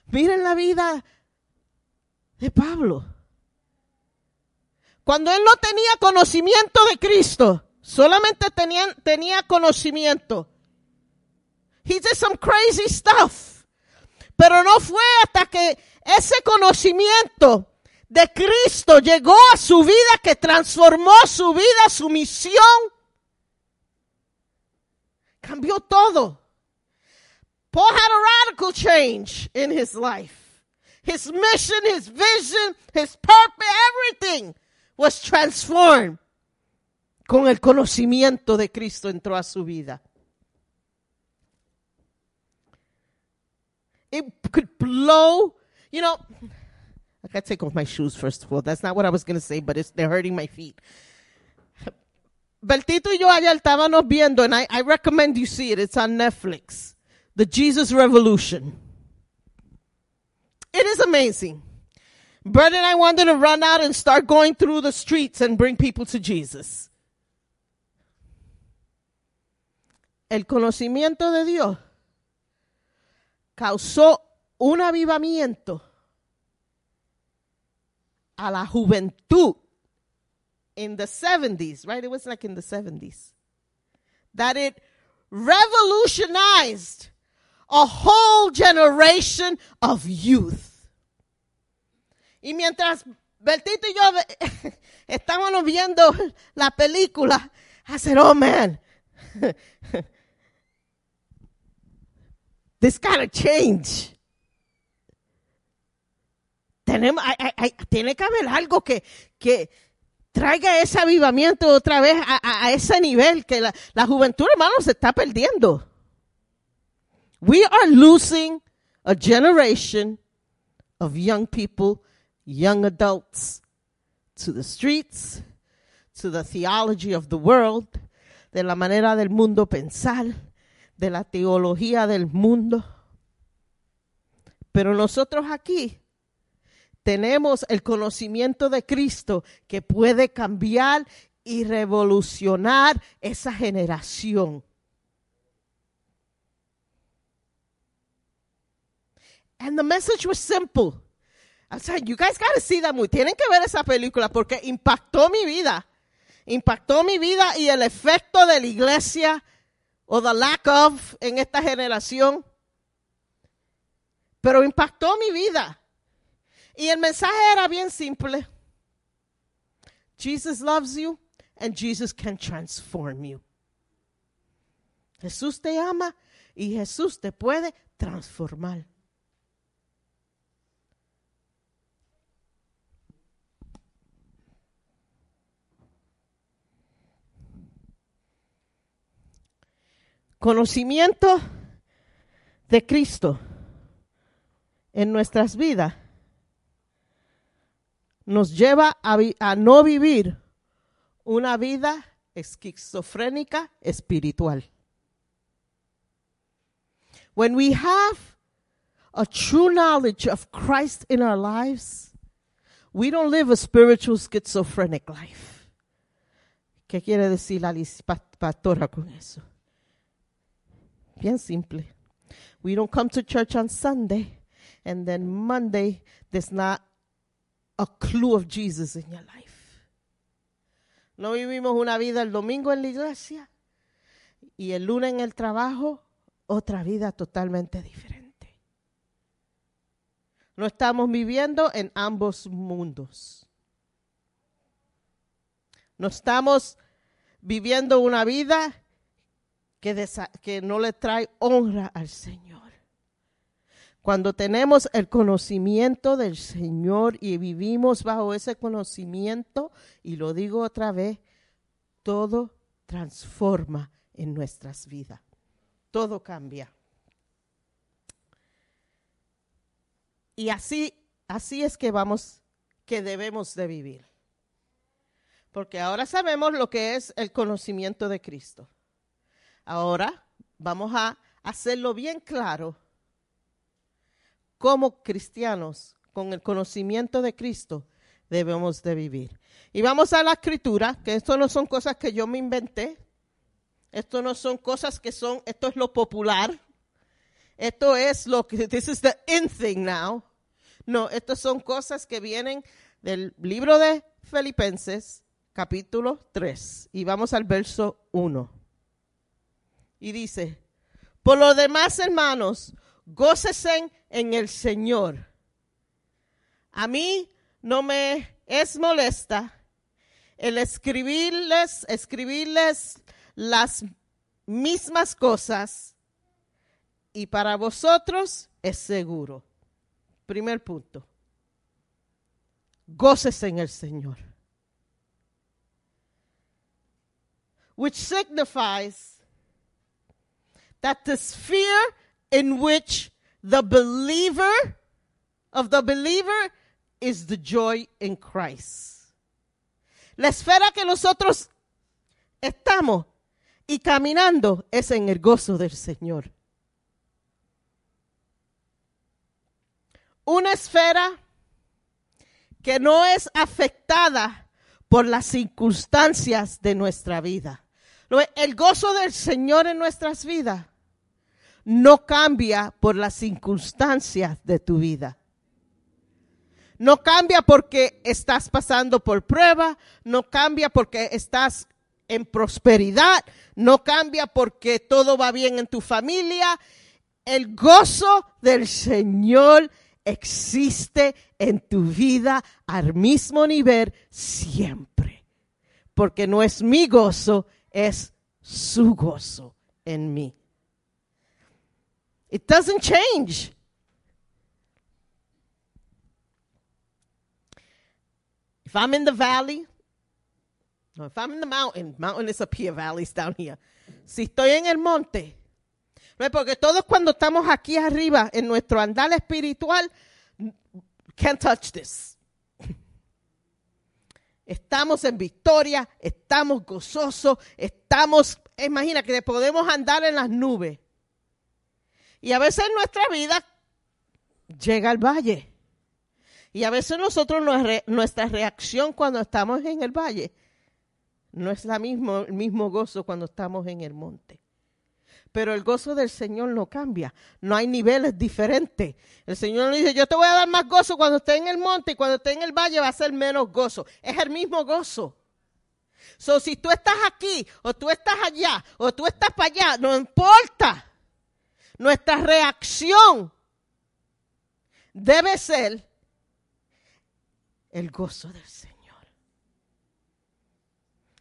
Miren la vida de Pablo. Cuando él no tenía conocimiento de Cristo, solamente tenía, tenía conocimiento. He did some crazy stuff. Pero no fue hasta que ese conocimiento de Cristo llegó a su vida que transformó su vida, su misión. Cambió todo. Paul had a radical change in his life. His mission, his vision, his purpose, everything was transformed. Con el conocimiento de Cristo entró a su vida. It could blow, you know. I gotta take off my shoes first of all. That's not what I was gonna say, but it's, they're hurting my feet. Bertito y yo ayer estábamos viendo, and I, I recommend you see it. It's on Netflix. The Jesus Revolution. It is amazing. Brett and I wanted to run out and start going through the streets and bring people to Jesus. El conocimiento de Dios causó un avivamiento a la juventud in the 70s, right? It was like in the 70s. That it revolutionized a whole generation of youth. Y mientras Bertito y yo estábamos viendo la película, I said, oh man, this gotta change. Tenemos, hay, hay, tiene que haber algo que, que traiga ese avivamiento otra vez a, a, a ese nivel que la, la juventud, hermano, se está perdiendo. We are losing a generation of young people, young adults, to the streets, to the theology of the world, de la manera del mundo pensar, de la teología del mundo. Pero nosotros aquí tenemos el conocimiento de Cristo que puede cambiar y revolucionar esa generación. And the message was simple. I'm saying, you guys got to see that movie. Tienen que ver esa película porque impactó mi vida. Impactó mi vida y el efecto de la iglesia o the lack of en esta generación. Pero impactó mi vida. Y el mensaje era bien simple. Jesus loves you and Jesus can transform you. Jesús te ama y Jesús te puede transformar. Conocimiento de Cristo en nuestras vidas nos lleva a, no vivir una vida esquizofrénica espiritual. When we have a true knowledge of Christ in our lives, we don't live a spiritual schizophrenic life. ¿Qué quiere decir la pastora con eso? Bien simple. We don't come to church on Sunday and then Monday there's not a clue of Jesus in your life. No vivimos una vida el domingo en la iglesia y el lunes en el trabajo, otra vida totalmente diferente. No estamos viviendo en ambos mundos. No estamos viviendo una vida que, no le trae honra al Señor. Cuando tenemos el conocimiento del Señor y vivimos bajo ese conocimiento, y lo digo otra vez, todo transforma en nuestras vidas. Todo cambia. Y así, así es que vamos, que debemos de vivir. Porque ahora sabemos lo que es el conocimiento de Cristo. Ahora vamos a hacerlo bien claro como cristianos, con el conocimiento de Cristo, debemos de vivir. Y vamos a la escritura, que esto no son cosas que yo me inventé. Esto no son cosas que son, esto es lo popular. Esto es lo que, this is the in thing now. No, estas son cosas que vienen del libro de Filipenses, capítulo 3. Y vamos al verso 1. Y dice, por lo demás, hermanos, gócesen en el Señor. A mí no me es molesta el escribirles, escribirles las mismas cosas y para vosotros es seguro. Primer punto. Gócese en el Señor. Which signifies that the sphere in which the believer of the believer is the joy in Christ. La esfera que nosotros estamos y caminando es en el gozo del Señor. Una esfera que no es afectada por las circunstancias de nuestra vida. El gozo del Señor en nuestras vidas no cambia por las circunstancias de tu vida. No cambia porque estás pasando por prueba, no cambia porque estás en prosperidad, no cambia porque todo va bien en tu familia. El gozo del Señor existe en tu vida al mismo nivel siempre. Porque no es mi gozo, es su gozo en mí. It doesn't change. If I'm in the valley, no, if I'm in the mountain, mountain is up here, valley's down here. Si estoy en el monte, ¿no? porque todos cuando estamos aquí arriba en nuestro andar espiritual, can't touch this. Estamos en victoria, estamos gozosos, estamos, imagina que podemos andar en las nubes. Y a veces nuestra vida llega el valle. Y a veces nosotros, nuestra- reacción cuando estamos en el valle no es la mismo, el mismo gozo cuando estamos en el monte. Pero el gozo del Señor no cambia. No hay niveles diferentes. El Señor dice, yo te voy a dar más gozo cuando esté en el monte y cuando esté en el valle va a ser menos gozo. Es el mismo gozo. So, si tú estás aquí o tú estás allá o tú estás para allá, no importa. Nuestra reacción debe ser el gozo del Señor.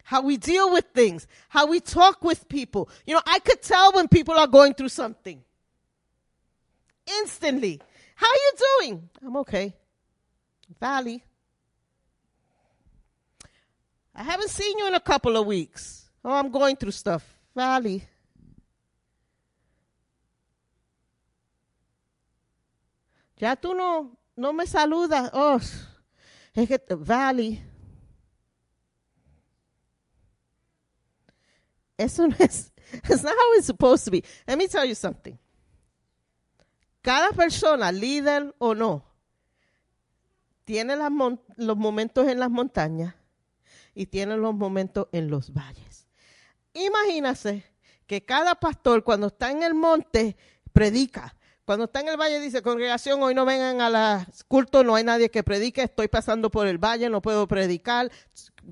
How we deal with things, how we talk with people. You know, I could tell when people are going through something. Instantly. How are you doing? I'm okay. Valley. I haven't seen you in a couple of weeks. Oh, I'm going through stuff. Valley. Ya tú no, no me saludas. Oh, es que Valley. Eso no es, it's not how it's supposed to be. Let me tell you something. Cada persona, líder o no, tiene los momentos en las montañas y tiene los momentos en los valles. Imagínase que cada pastor cuando está en el monte predica. Cuando está en el valle dice, congregación, hoy no vengan a la culto, no hay nadie que predique, estoy pasando por el valle, no puedo predicar.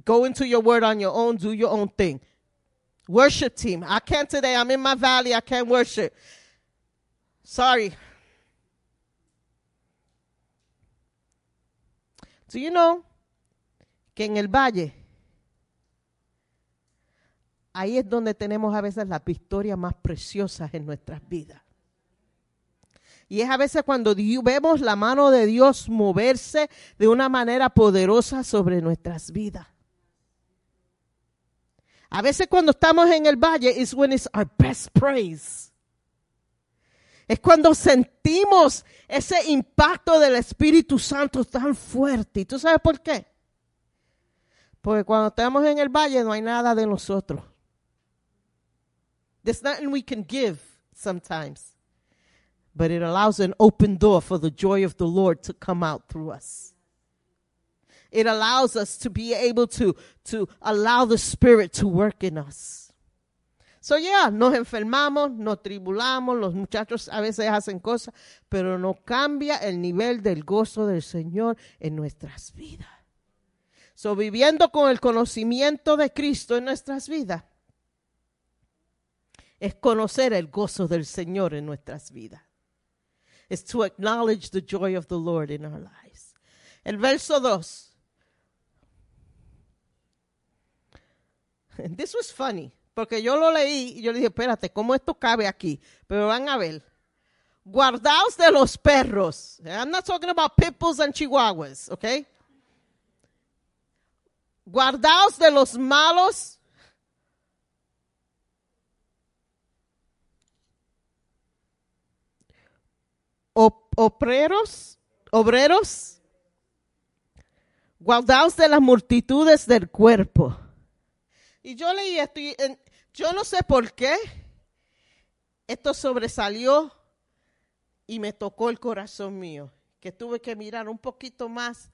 Go into your word on your own, do your own thing. Worship team. I can't today, I'm in my valley, I can't worship. Sorry. Do you know que en el valle ahí es donde tenemos a veces las victorias más preciosas en nuestras vidas? Y es a veces cuando vemos la mano de Dios moverse de una manera poderosa sobre nuestras vidas. A veces cuando estamos en el valle is when it's our best praise. Es cuando sentimos ese impacto del Espíritu Santo tan fuerte. ¿Y tú sabes por qué? Porque cuando estamos en el valle no hay nada de nosotros. There's nothing we can give sometimes. But it allows an open door for the joy of the Lord to come out through us. It allows us to be able to, to allow the Spirit to work in us. So yeah, nos enfermamos, nos tribulamos, los muchachos a veces hacen cosas, pero no cambia el nivel del gozo del Señor en nuestras vidas. So viviendo con el conocimiento de Cristo en nuestras vidas es conocer el gozo del Señor en nuestras vidas. Es to acknowledge the joy of the Lord in our lives. El verso 2. This was funny, porque yo lo leí y yo le dije, espérate, ¿cómo esto cabe aquí? Pero van a ver. Guardaos de los perros. I'm not talking about pit bulls and chihuahuas, okay? Guardaos de los malos. Obreros, obreros, guardaos de las multitudes del cuerpo. Y yo leí esto y yo no sé por qué esto sobresalió y me tocó el corazón mío, que tuve que mirar un poquito más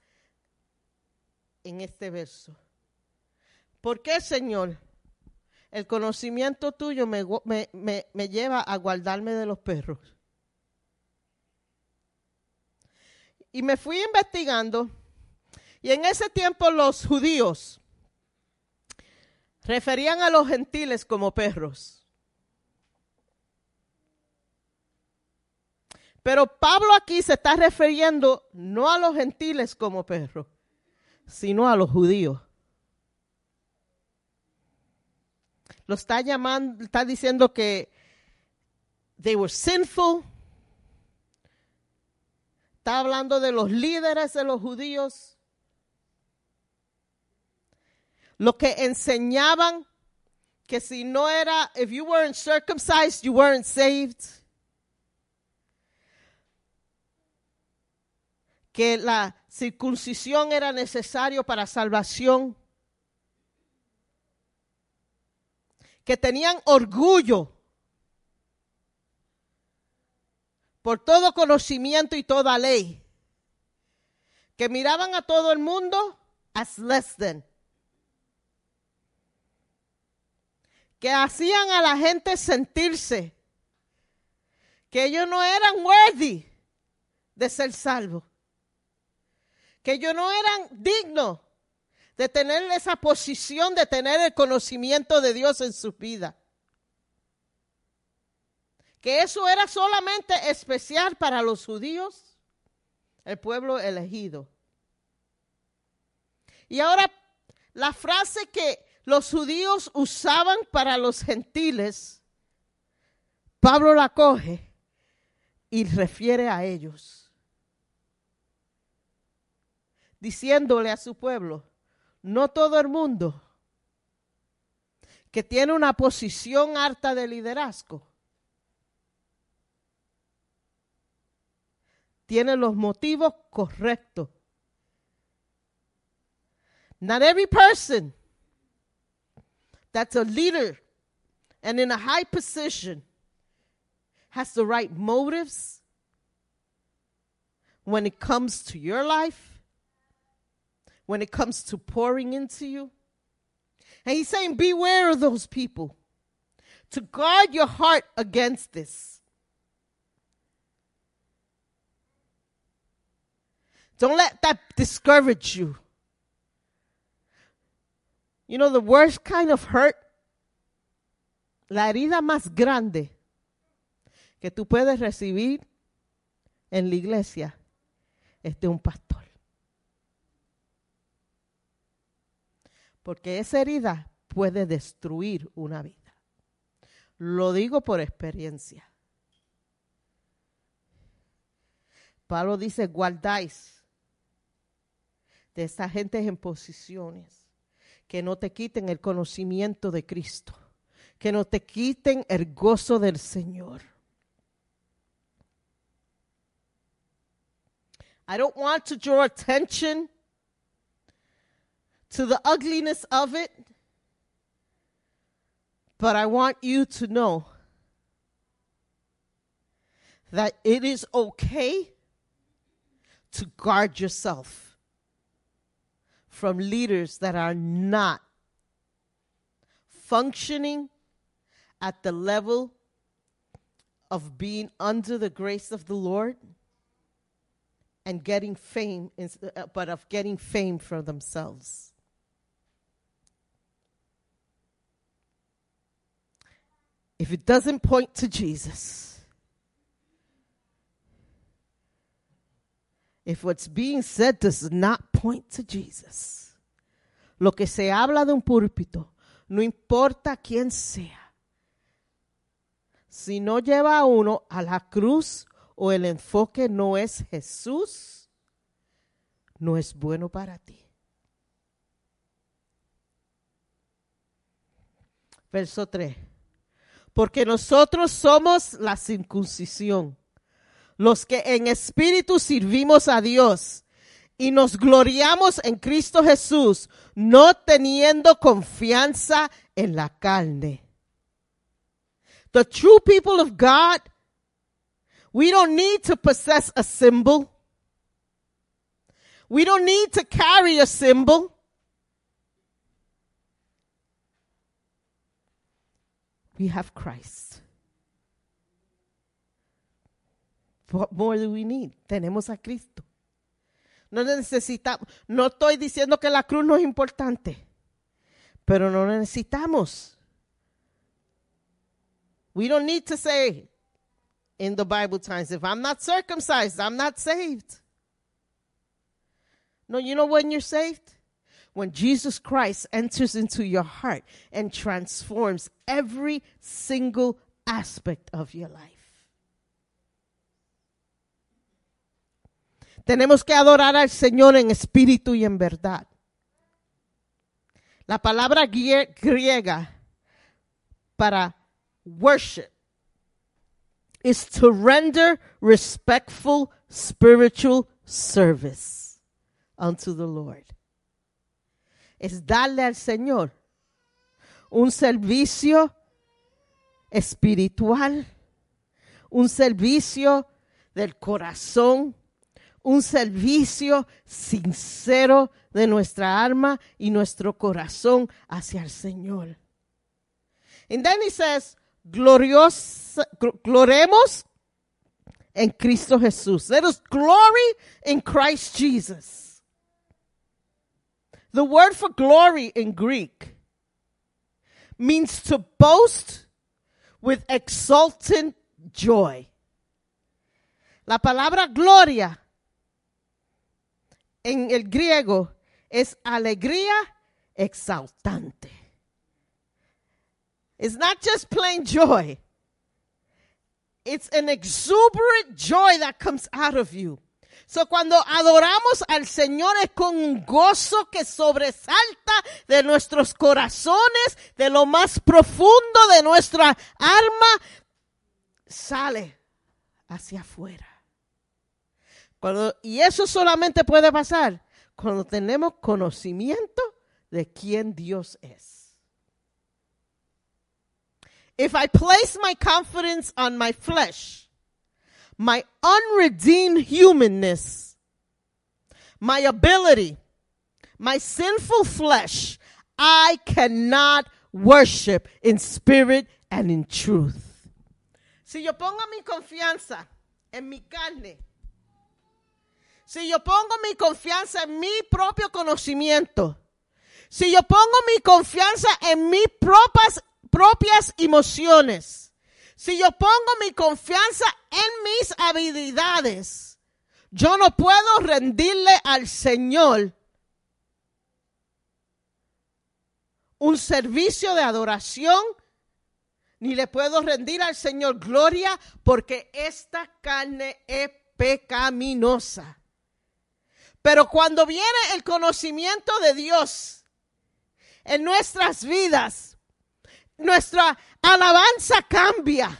en este verso. ¿Por qué, Señor? El conocimiento tuyo me, me- me- me lleva a guardarme de los perros. Y me fui investigando. Y en ese tiempo los judíos referían a los gentiles como perros. Pero Pablo aquí se está refiriendo no a los gentiles como perros, sino a los judíos. Lo está llamando, está diciendo que they were sinful, Está hablando de los líderes de los judíos. Los que enseñaban que si no era, if you weren't circumcised, you weren't saved. Que la circuncisión era necesario para salvación. Que tenían orgullo por todo conocimiento y toda ley, que miraban a todo el mundo as less than, que hacían a la gente sentirse que ellos no eran worthy de ser salvos, que ellos no eran dignos de tener esa posición de tener el conocimiento de Dios en su vida que eso era solamente especial para los judíos, el pueblo elegido. Y ahora la frase que los judíos usaban para los gentiles, Pablo la coge y refiere a ellos, diciéndole a su pueblo, no todo el mundo que tiene una posición harta de liderazgo tiene los motivos correctos. Not every person that's a leader and in a high position has the right motives when it comes to your life, when it comes to pouring into you. And he's saying, Beware of those people to guard your heart against this. Don't let that discourage you. You know, the worst kind of hurt, la herida más grande que tú puedes recibir en la iglesia es de un pastor. Porque esa herida puede destruir una vida. Lo digo por experiencia. Pablo dice, guardáis de esta gente en posiciones que no te quiten el conocimiento de Cristo, que no te quiten el gozo del Señor. I don't want to draw attention to the ugliness of it, but I want you to know that it is okay to guard yourself from leaders that are not functioning at the level of being under the grace of the Lord and getting fame, uh, but of getting fame for themselves. If it doesn't point to Jesus, if what's being said does not point to Jesus, lo que se habla de un púlpito, no importa quién sea, si no lleva a uno a la cruz o el enfoque no es Jesús, no es bueno para ti. Verso 3. Porque nosotros somos la circuncisión, los que en espíritu servimos a Dios y nos gloriamos en Cristo Jesús, no teniendo confianza en la carne. The true people of God, we don't need to possess a symbol. We don't need to carry a symbol. We have Christ. What more do we need? Tenemos a Cristo. No necesitamos, no estoy diciendo que la cruz no es importante, pero no necesitamos. We don't need to say in the Bible times, if I'm not circumcised, I'm not saved. No, you know when you're saved? When Jesus Christ enters into your heart and transforms every single aspect of your life. Tenemos que adorar al Señor en espíritu y en verdad. La palabra griega para worship is to render respectful spiritual service unto the Lord. Es darle al Señor un servicio espiritual, un servicio del corazón, un servicio sincero de nuestra alma y nuestro corazón hacia el Señor. And then he says, glorios, gloremos en Cristo Jesús. Let us glory in Christ Jesus. The word for glory in Greek means to boast with exultant joy. La palabra gloria en el griego es alegría exaltante. It's not just plain joy. It's an exuberant joy that comes out of you. So cuando adoramos al Señor es con un gozo que sobresalta de nuestros corazones, de lo más profundo de nuestra alma, sale hacia afuera. Cuando, y eso solamente puede pasar cuando tenemos conocimiento de quién Dios es. If I place my confidence on my flesh, my unredeemed humanness, my ability, my sinful flesh, I cannot worship in spirit and in truth. Si yo pongo mi confianza en mi carne, si yo pongo mi confianza en mi propio conocimiento, si yo pongo mi confianza en mis propias, propias emociones, si yo pongo mi confianza en mis habilidades, yo no puedo rendirle al Señor un servicio de adoración, ni le puedo rendir al Señor gloria, porque esta carne es pecaminosa. Pero cuando viene el conocimiento de Dios en nuestras vidas, nuestra alabanza cambia.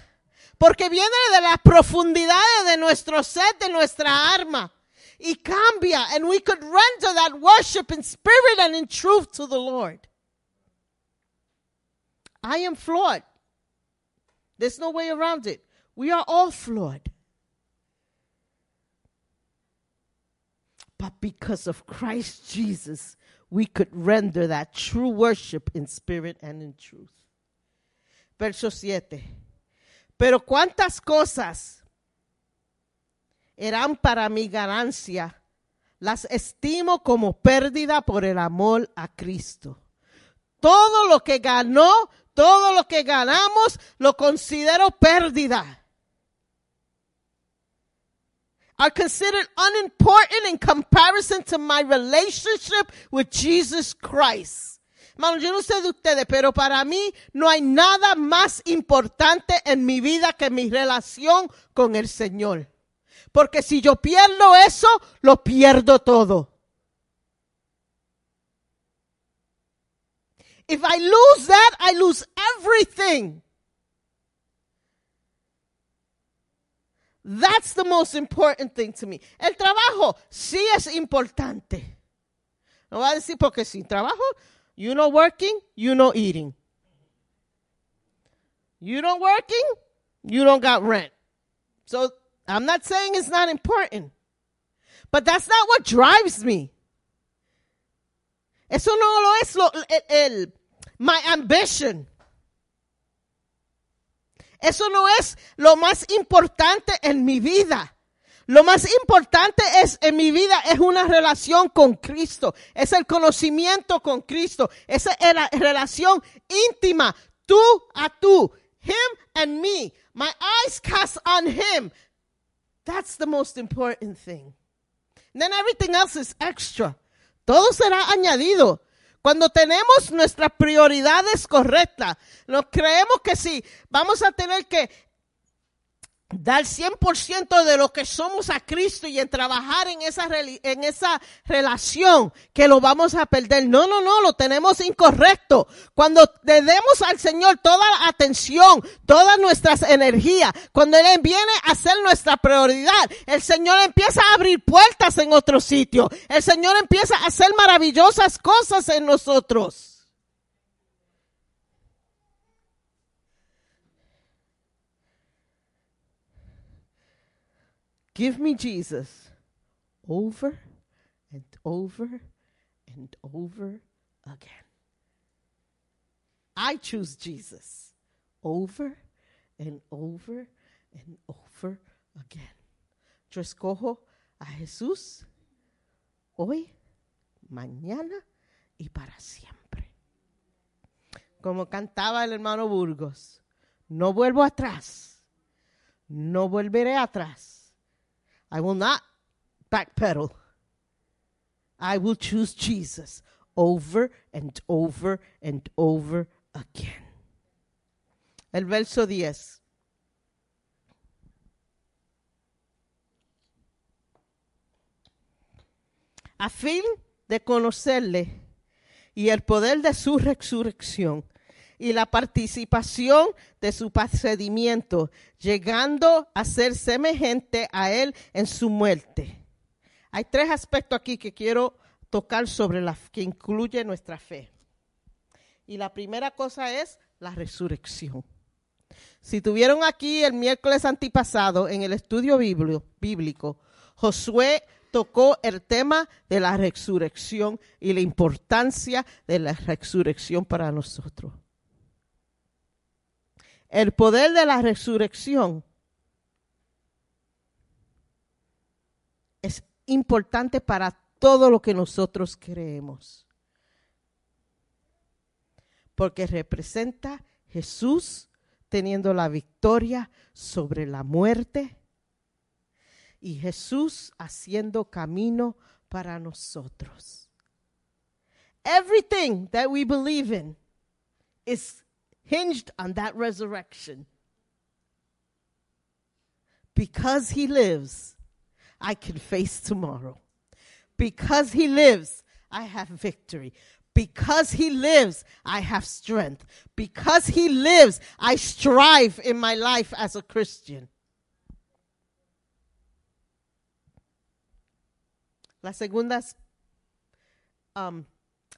Porque viene de las profundidades de nuestro ser, de nuestra arma. Y cambia. And we could render that worship in spirit and in truth to the Lord. I am flawed. There's no way around it. We are all flawed. But because of Christ Jesus, we could render that true worship in spirit and in truth. Verso 7. Pero cuántas cosas eran para mi ganancia, las estimo como pérdida por el amor a Cristo. Todo lo que ganó, todo lo que ganamos, lo considero pérdida. Are considered unimportant in comparison to my relationship with Jesus Christ. Hermano, yo no sé de ustedes, pero para mí no hay nada más importante en mi vida que mi relación con el Señor. Porque si yo pierdo eso, lo pierdo todo. If I lose that, I lose everything. That's the most important thing to me. El trabajo sí es importante. No voy a decir porque sin trabajo, you know working, you know eating. You don't working, you don't got rent. So I'm not saying it's not important. But that's not what drives me. Eso no lo es lo, el, el, my ambition. Eso no es lo más importante en mi vida. Lo más importante es en mi vida es una relación con Cristo. Es el conocimiento con Cristo. Esa es la relación íntima. Tú a tú. Him and me. My eyes cast on him. That's the most important thing. then everything else is extra. Todo será añadido. Cuando tenemos nuestras prioridades correctas, nos creemos que sí, vamos a tener que dar 100% de lo que somos a Cristo y en trabajar en esa, en esa relación que lo vamos a perder. No, no, no, lo tenemos incorrecto. Cuando le demos al Señor toda la atención, todas nuestras energías, cuando Él viene a ser nuestra prioridad, el Señor empieza a abrir puertas en otro sitio. El Señor empieza a hacer maravillosas cosas en nosotros. Give me Jesus over and over and over again. I choose Jesus over and over and over again. Yo escojo a Jesús hoy, mañana y para siempre. Como cantaba el hermano Burgos, no vuelvo atrás, no volveré atrás I will not backpedal. I will choose Jesus over and over and over again. El verso 10. A fin de conocerle y el poder de su resurrección y la participación de su procedimiento, llegando a ser semejante a él en su muerte, Hay tres aspectos aquí que quiero tocar sobre la que incluye nuestra fe. Y la primera cosa es la resurrección. Si tuvieron aquí el miércoles antipasado en el estudio bíblico, Josué tocó el tema de la resurrección y la importancia de la resurrección para nosotros. El poder de la resurrección es importante para todo lo que nosotros creemos. Porque representa Jesús teniendo la victoria sobre la muerte y Jesús haciendo camino para nosotros. Everything that we believe in is hinged on that resurrection. Because he lives, I can face tomorrow. Because he lives, I have victory. Because he lives, I have strength. Because he lives, I strive in my life as a Christian. La segunda um,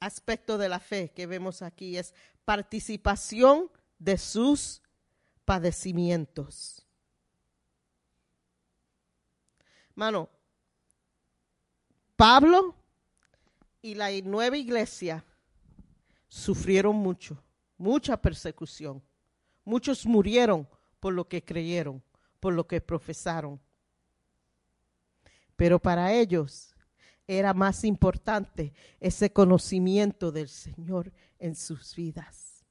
aspecto de la fe que vemos aquí es participación de sus padecimientos. Mano, Pablo y la nueva iglesia sufrieron mucho, mucha persecución. Muchos murieron por lo que creyeron, por lo que profesaron. Pero para ellos era más importante ese conocimiento del Señor en sus vidas.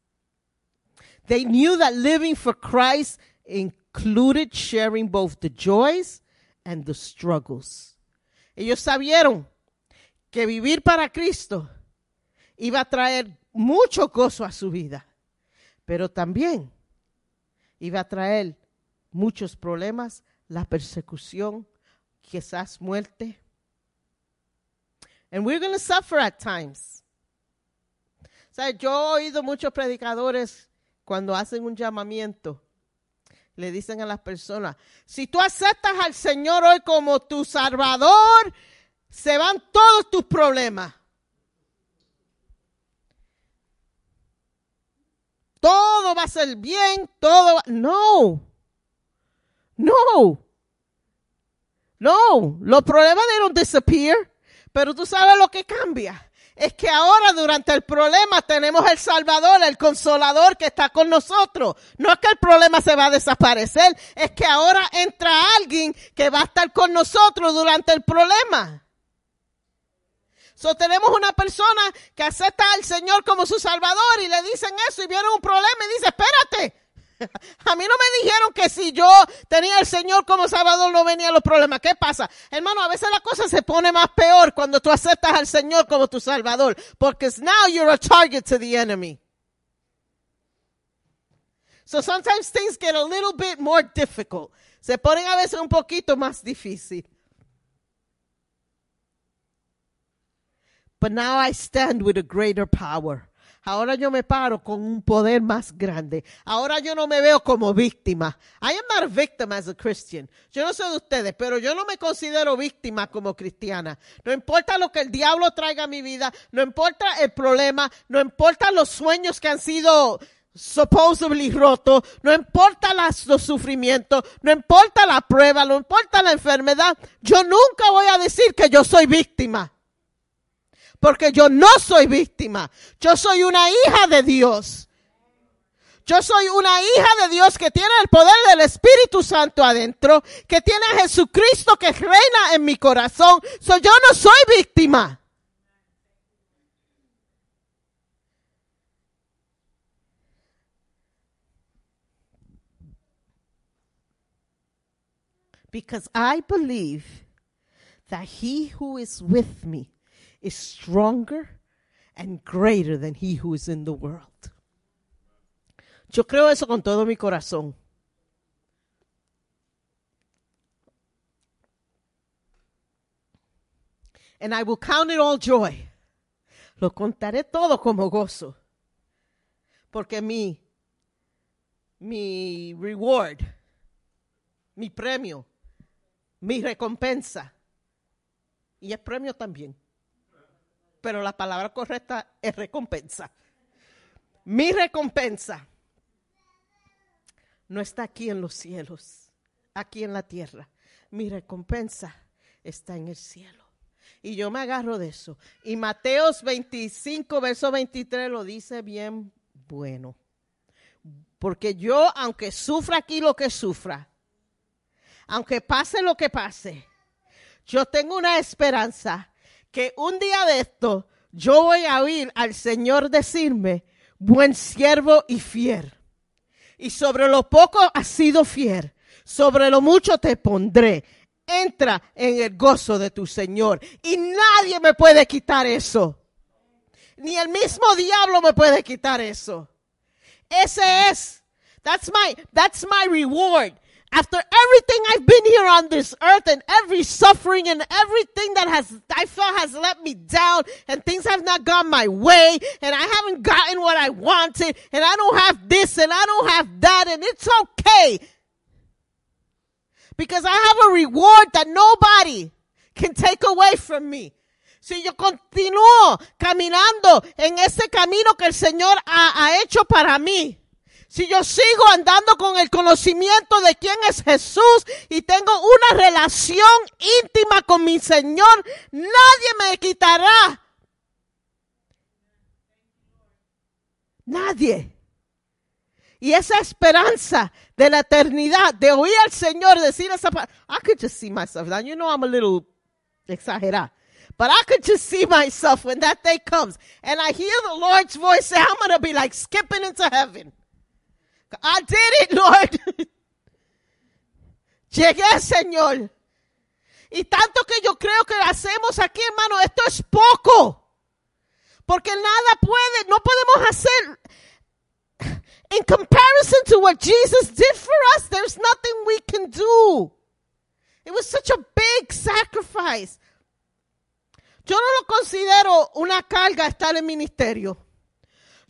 They knew that living for Christ included sharing both the joys and the struggles. Ellos sabieron que vivir para Cristo iba a traer mucho gozo a su vida, pero también iba a traer muchos problemas, la persecución, quizás muerte. And we're going to suffer at times. O sea, yo he oído muchos predicadores cuando hacen un llamamiento, le dicen a las personas, si tú aceptas al Señor hoy como tu Salvador, se van todos tus problemas. Todo va a ser bien, todo va... No. No. No. Los problemas don't disappear. Pero tú sabes lo que cambia. Es que ahora durante el problema tenemos el Salvador, el Consolador que está con nosotros. No es que el problema se va a desaparecer, es que ahora entra alguien que va a estar con nosotros durante el problema. So, tenemos una persona que acepta al Señor como su Salvador y le dicen eso y viene un problema y dice, espérate, A mí no me dijeron que si yo tenía al Señor como Salvador no venían los problemas. ¿Qué pasa? Hermano, a veces la cosa se pone más peor cuando tú aceptas al Señor como tu Salvador. Porque now you're a target to the enemy. So sometimes things get a little bit more difficult. Se ponen a veces un poquito más difícil. But now I stand with a greater power. Ahora yo me paro con un poder más grande. Ahora yo no me veo como víctima. I am not a victim as a Christian. Yo no soy de ustedes, pero yo no me considero víctima como cristiana. No importa lo que el diablo traiga a mi vida, no importa el problema, no importa los sueños que han sido supposedly rotos, no importa los sufrimientos, no importa la prueba, no importa la enfermedad, yo nunca voy a decir que yo soy víctima porque yo no soy víctima. Yo soy una hija de Dios. Yo soy una hija de Dios que tiene el poder del Espíritu Santo adentro, que tiene a Jesucristo que reina en mi corazón. So, yo no soy víctima. Because I believe that he who is with me is stronger and greater than he who is in the world. Yo creo eso con todo mi corazón. And I will count it all joy. Lo contaré todo como gozo. Porque mi, mi reward, mi premio, mi recompensa Y es premio también. Pero la palabra correcta es recompensa. Mi recompensa no está aquí en los cielos, aquí en la tierra. Mi recompensa está en el cielo. Y yo me agarro de eso. Y Mateos 25, verso 23 lo dice bien bueno. Porque yo, aunque sufra aquí lo que sufra, aunque pase lo que pase, yo tengo una esperanza que un día de esto yo voy a oír al Señor decirme, buen siervo y fiel. Y sobre lo poco has sido fiel, sobre lo mucho te pondré. Entra en el gozo de tu Señor. Y nadie me puede quitar eso. Ni el mismo diablo me puede quitar eso. Ese es. That's my, that's my reward. After everything I've been here on this earth and every suffering and everything that has, I felt has let me down and things have not gone my way and I haven't gotten what I wanted and I don't have this and I don't have that and it's okay. Because I have a reward that nobody can take away from me. Si yo continúo caminando en ese camino que el Señor ha, ha hecho para mí, si yo sigo andando con el conocimiento de quién es Jesús y tengo una relación íntima con mi Señor, nadie me quitará. Nadie. Y esa esperanza de la eternidad, de oír al Señor decir esa palabra. I could just see myself. Now, you know I'm a little exagerada. But I could just see myself when that day comes and I hear the Lord's voice say, I'm going to be like skipping into heaven. I did it, Lord. Llegué, Señor. Y tanto que yo creo que hacemos aquí, hermano, esto es poco. Porque nada puede, no podemos hacer. In comparison to what Jesus did for us, there's nothing we can do. It was such a big sacrifice. Yo no lo considero una carga estar en ministerio.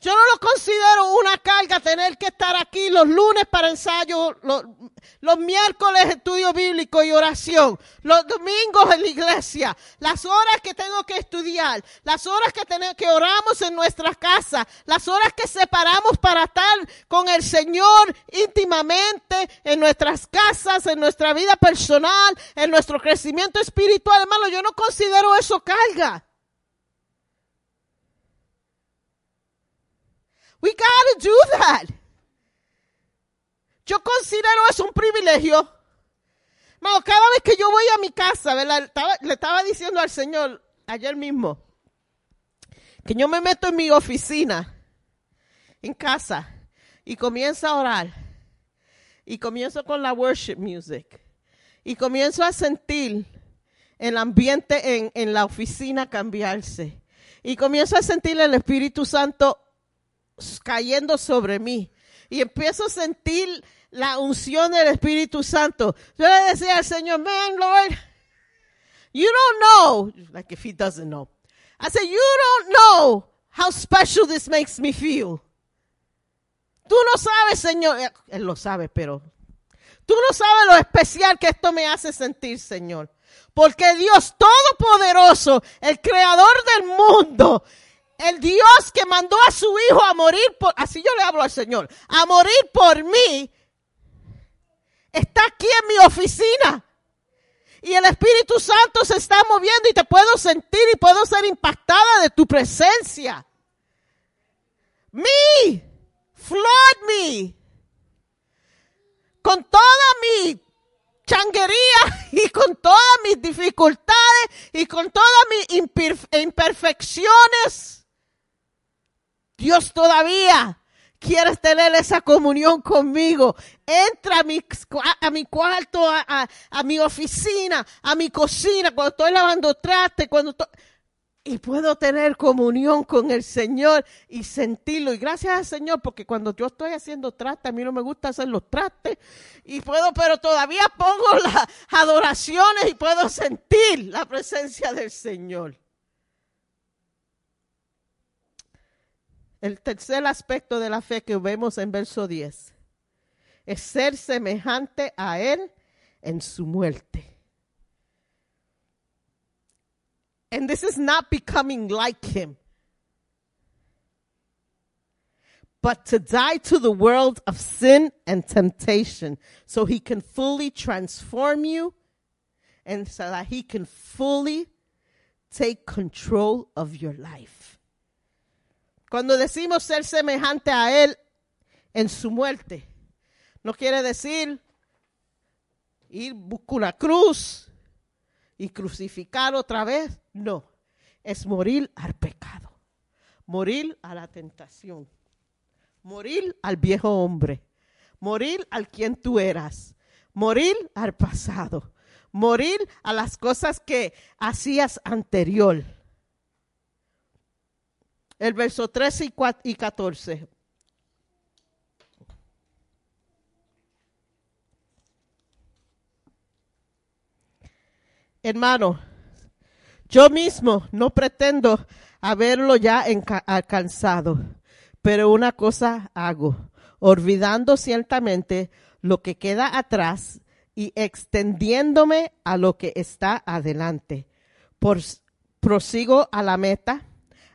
Yo no lo considero una carga tener que estar aquí los lunes para ensayo, los, los, miércoles estudio bíblico y oración, los domingos en la iglesia, las horas que tengo que estudiar, las horas que, tenemos, que oramos en nuestra casa, las horas que separamos para estar con el Señor íntimamente en nuestras casas, en nuestra vida personal, en nuestro crecimiento espiritual. Hermano, yo no considero eso carga. We gotta do that. Yo considero eso un privilegio. Mano, cada vez que yo voy a mi casa, le estaba diciendo al Señor ayer mismo que yo me meto en mi oficina, en casa, y comienzo a orar. Y comienzo con la worship music. Y comienzo a sentir el ambiente en, en la oficina cambiarse. Y comienzo a sentir el Espíritu Santo cayendo sobre mí. Y empiezo a sentir la unción del Espíritu Santo. Yo le decía al Señor, man, Lord, you don't know, like if he doesn't know. I said, you don't know how special this makes me feel. Tú no sabes, Señor, Él lo sabe, pero tú no sabes lo especial que esto me hace sentir, Señor. Porque Dios Todopoderoso, el Creador del mundo, el Dios que mandó a su hijo a morir por, así yo le hablo al Señor, a morir por mí, está aquí en mi oficina. Y el Espíritu Santo se está moviendo y te puedo sentir y puedo ser impactada de tu presencia. Me, flood me, con toda mi changuería y con todas mis dificultades y con todas mis imperfecciones Dios todavía quieres tener esa comunión conmigo. Entra a mi, a mi cuarto, a, mi oficina, a mi cocina, cuando estoy lavando traste, cuando estoy... Y puedo tener comunión con el Señor y sentirlo. Y gracias al Señor, porque cuando yo estoy haciendo traste, a mí no me gusta hacer los trastes. Y puedo, pero todavía pongo las adoraciones y puedo sentir la presencia del Señor. El tercer aspecto de la fe que vemos en verso 10 es ser semejante a Él en su muerte. And this is not becoming like him. But to die to the world of sin and temptation so he can fully transform you and so that he can fully take control of your life. Cuando decimos ser semejante a él en su muerte, no quiere decir ir buscar una cruz y crucificar otra vez. No, es morir al pecado, morir a la tentación, morir al viejo hombre, morir al quien tú eras, morir al pasado, morir a las cosas que hacías anterior. El verso 13 y 4 y 14. Hermano, yo mismo no pretendo haberlo ya alcanzado, pero una cosa hago, olvidando ciertamente lo que queda atrás y extendiéndome a lo que está adelante. Prosigo a la meta,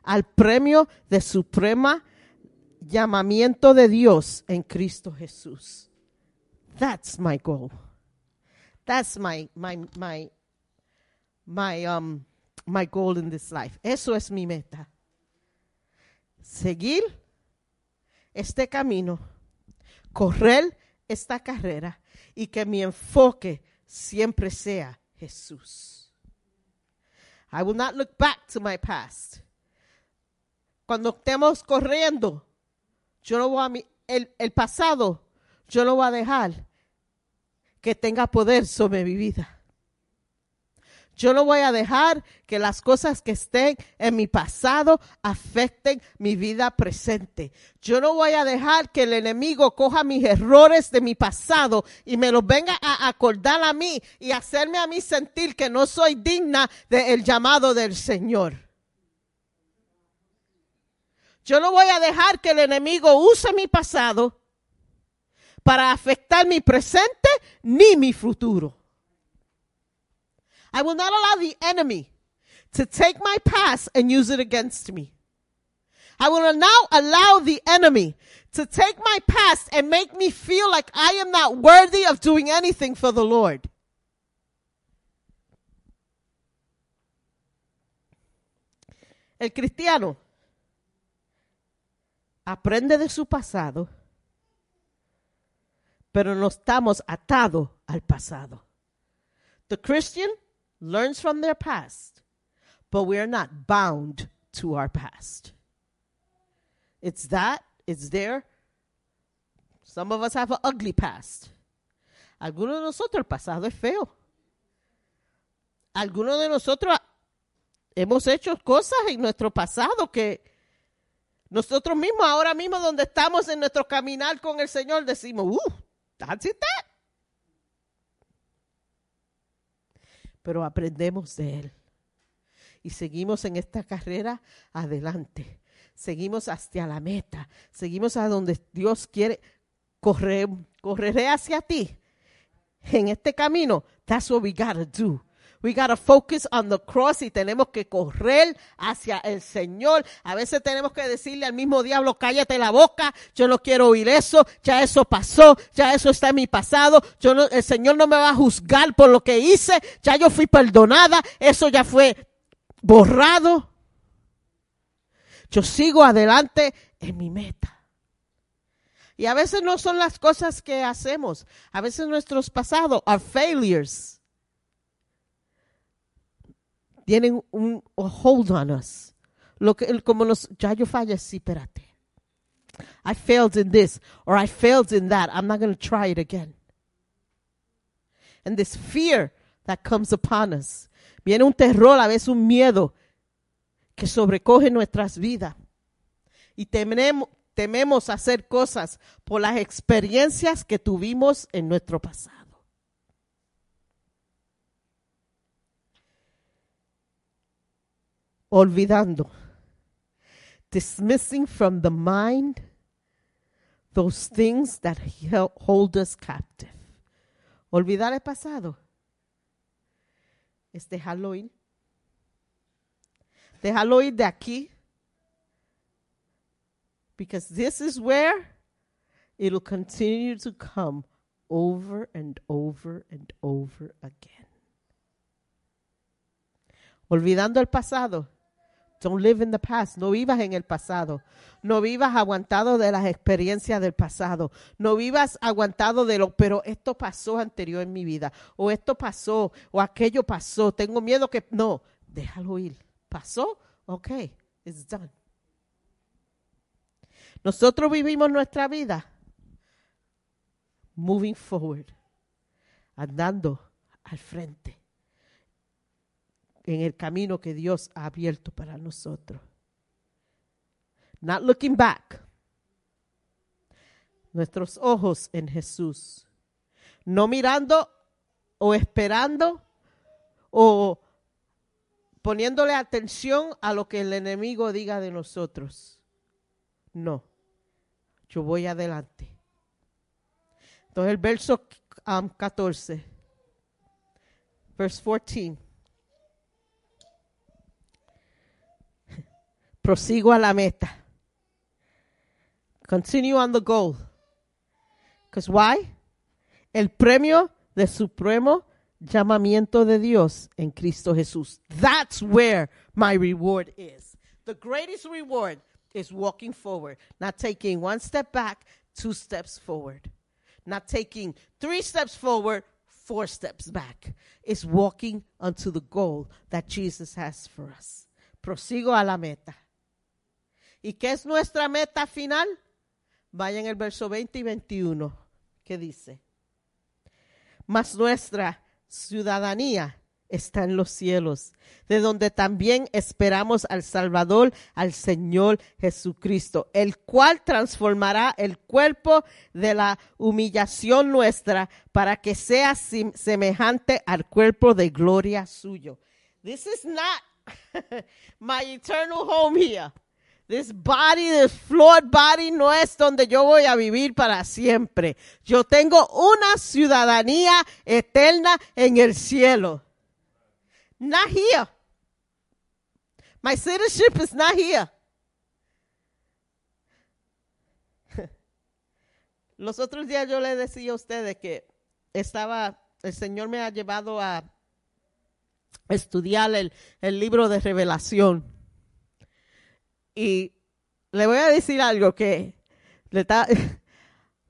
al premio de suprema llamamiento de Dios en Cristo Jesús. That's my goal. That's my my my my um my goal in this life. Eso es mi meta. Seguir este camino, correr esta carrera y que mi enfoque siempre sea Jesús. I will not look back to my past. Cuando estemos corriendo, yo no voy a mi- el, pasado, yo no voy a dejar que tenga poder sobre mi vida. Yo no voy a dejar que las cosas que estén en mi pasado afecten mi vida presente. Yo no voy a dejar que el enemigo coja mis errores de mi pasado y me los venga a acordar a mí y hacerme a mí sentir que no soy digna del llamado del Señor. Yo no voy a dejar que el enemigo use mi pasado para afectar mi presente ni mi futuro. I will not allow the enemy to take my past and use it against me. I will now allow the enemy to take my past and make me feel like I am not worthy of doing anything for the Lord. El cristiano aprende de su pasado, pero no estamos atados al pasado. The Christian learns from their past, but we are not bound to our past. It's that, it's there. Some of us have an ugly past. Algunos de nosotros el pasado es feo. Algunos de nosotros hemos hecho cosas en nuestro pasado que nosotros mismos, ahora mismo donde estamos en nuestro caminar con el Señor, decimos, uh, that's it that. Pero aprendemos de Él. Y seguimos en esta carrera adelante. Seguimos hacia la meta. Seguimos a donde Dios quiere. Correr, correré hacia ti. En este camino, that's what we gotta do. We gotta focus on the cross y tenemos que correr hacia el Señor. A veces tenemos que decirle al mismo diablo, cállate la boca, yo no quiero oír eso, ya eso pasó, ya eso está en mi pasado, yo no, el Señor no me va a juzgar por lo que hice, ya yo fui perdonada, eso ya fue borrado. Yo sigo adelante en mi meta. Y a veces no son las cosas que hacemos, a veces nuestros pasados are failures tienen un hold on us. Lo que, como nos, ya yo fallé, sí, espérate. I failed in this or I failed in that. I'm not going to try it again. And this fear that comes upon us. Viene un terror, a veces un miedo que sobrecoge nuestras vidas. Y tememos, tememos hacer cosas por las experiencias que tuvimos en nuestro pasado. Olvidando, dismissing from the mind those things that hold us captive. Olvidar el pasado es dejarlo ir. Déjalo ir de aquí. Because this is where it'll continue to come over and over and over again. Olvidando el pasado. Don't live in the past. No vivas en el pasado. No vivas aguantado de las experiencias del pasado. No vivas aguantado de lo, pero esto pasó anterior en mi vida. O esto pasó. O aquello pasó. Tengo miedo que. No, déjalo ir. ¿Pasó? Ok, it's done. Nosotros vivimos nuestra vida moving forward, andando al frente en el camino que Dios ha abierto para nosotros. Not looking back. Nuestros ojos en Jesús. No mirando o esperando o poniéndole atención a lo que el enemigo diga de nosotros. No, yo voy adelante. Entonces el verso um, 14, verse 14. Prosigo a la meta. Continue on the goal. Because why? El premio del supremo llamamiento de Dios en Cristo Jesús. That's where my reward is. The greatest reward is walking forward, not taking one step back, two steps forward. Not taking three steps forward, four steps back. It's walking unto the goal that Jesus has for us. Prosigo a la meta. ¿Y qué es nuestra meta final? Vaya en el verso 20 y 21, que dice, mas nuestra ciudadanía está en los cielos, de donde también esperamos al Salvador, al Señor Jesucristo, el cual transformará el cuerpo de la humillación nuestra para que sea semejante al cuerpo de gloria suyo. This is not my eternal home here. This body, this flawed body, no es donde yo voy a vivir para siempre. Yo tengo una ciudadanía eterna en el cielo. Not here. My citizenship is not here. Los otros días yo le decía a ustedes que estaba, el Señor me ha llevado a estudiar el, el libro de revelación. Y le voy a decir algo que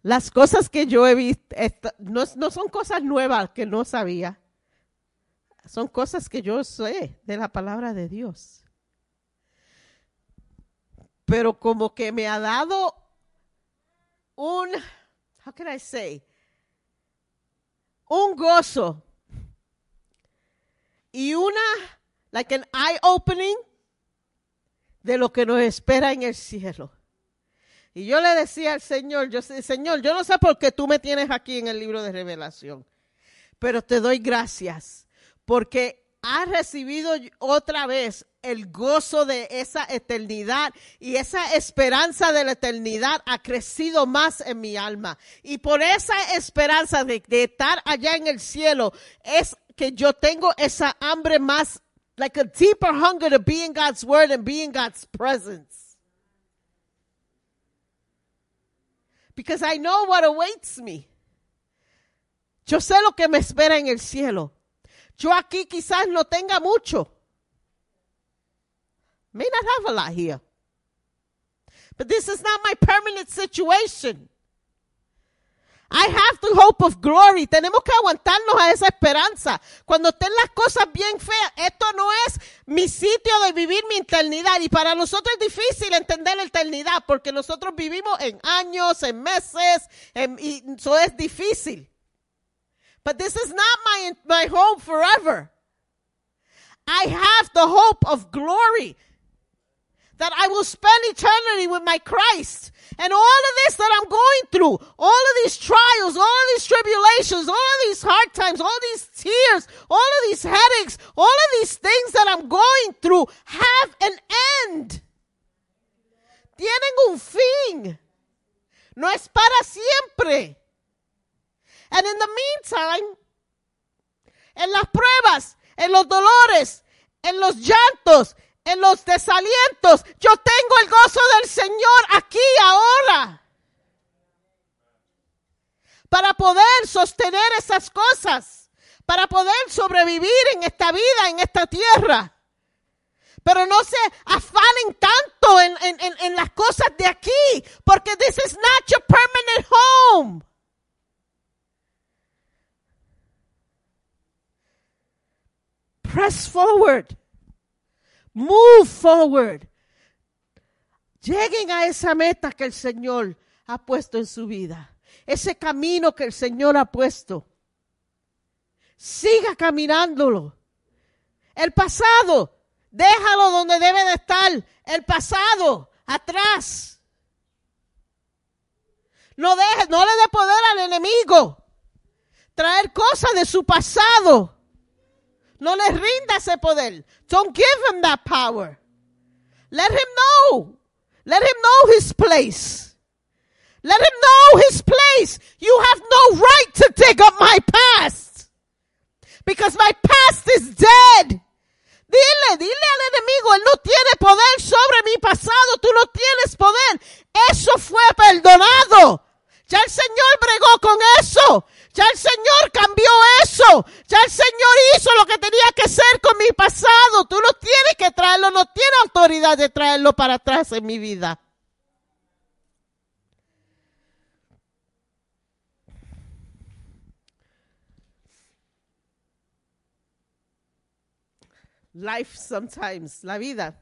las cosas que yo he visto no, no son cosas nuevas que no sabía. Son cosas que yo sé de la palabra de Dios. Pero como que me ha dado un, how can I say, un gozo y una, like an eye opening de lo que nos espera en el cielo. Y yo le decía al Señor, yo Señor, yo no sé por qué tú me tienes aquí en el libro de revelación, pero te doy gracias porque has recibido otra vez el gozo de esa eternidad y esa esperanza de la eternidad ha crecido más en mi alma. Y por esa esperanza de, de estar allá en el cielo es que yo tengo esa hambre más like a deeper hunger to be in God's word and be in God's presence. Because I know what awaits me. Yo sé lo que me espera en el cielo. Yo aquí quizás no tenga mucho. May not have a lot here. But this is not my permanent situation. I have the hope of glory. Tenemos que aguantarnos a esa esperanza. Cuando estén las cosas bien feas, esto no es mi sitio de vivir mi eternidad. Y para nosotros es difícil entender la eternidad porque nosotros vivimos en años, en meses, y eso es difícil. But this is not my, my home forever. I have the hope of glory that I will spend eternity with my Christ. And all of this that I'm going through, all of these trials, all of these tribulations, all of these hard times, all these tears, all of these headaches, all of these things that I'm going through have an end. Tienen un fin. No es para siempre. And in the meantime, en las pruebas, en los dolores, en los llantos, en los desalientos, yo tengo el gozo del Señor aquí ahora. Para poder sostener esas cosas, para poder sobrevivir en esta vida, en esta tierra. Pero no se afanen tanto en, en, en, en las cosas de aquí, porque this is not your permanent home. Press forward. Move forward. Lleguen a esa meta que el Señor ha puesto en su vida. Ese camino que el Señor ha puesto. Siga caminándolo. El pasado, déjalo donde debe de estar. El pasado, atrás. No, deje, no le dé poder al enemigo. Traer cosas de su pasado. No le rinda ese poder. Don't give him that power. Let him know. Let him know his place. Let him know his place. You have no right to dig up my past. Because my past is dead. Dile, dile al enemigo, él no tiene poder sobre mi pasado, tú no tienes poder. Eso fue perdonado. Ya el Señor bregó con eso. Ya el Señor cambió eso. Ya el Señor hizo lo que tenía que hacer con mi pasado. Tú no tienes que traerlo, no tienes autoridad de traerlo para atrás en mi vida. Life sometimes, la vida,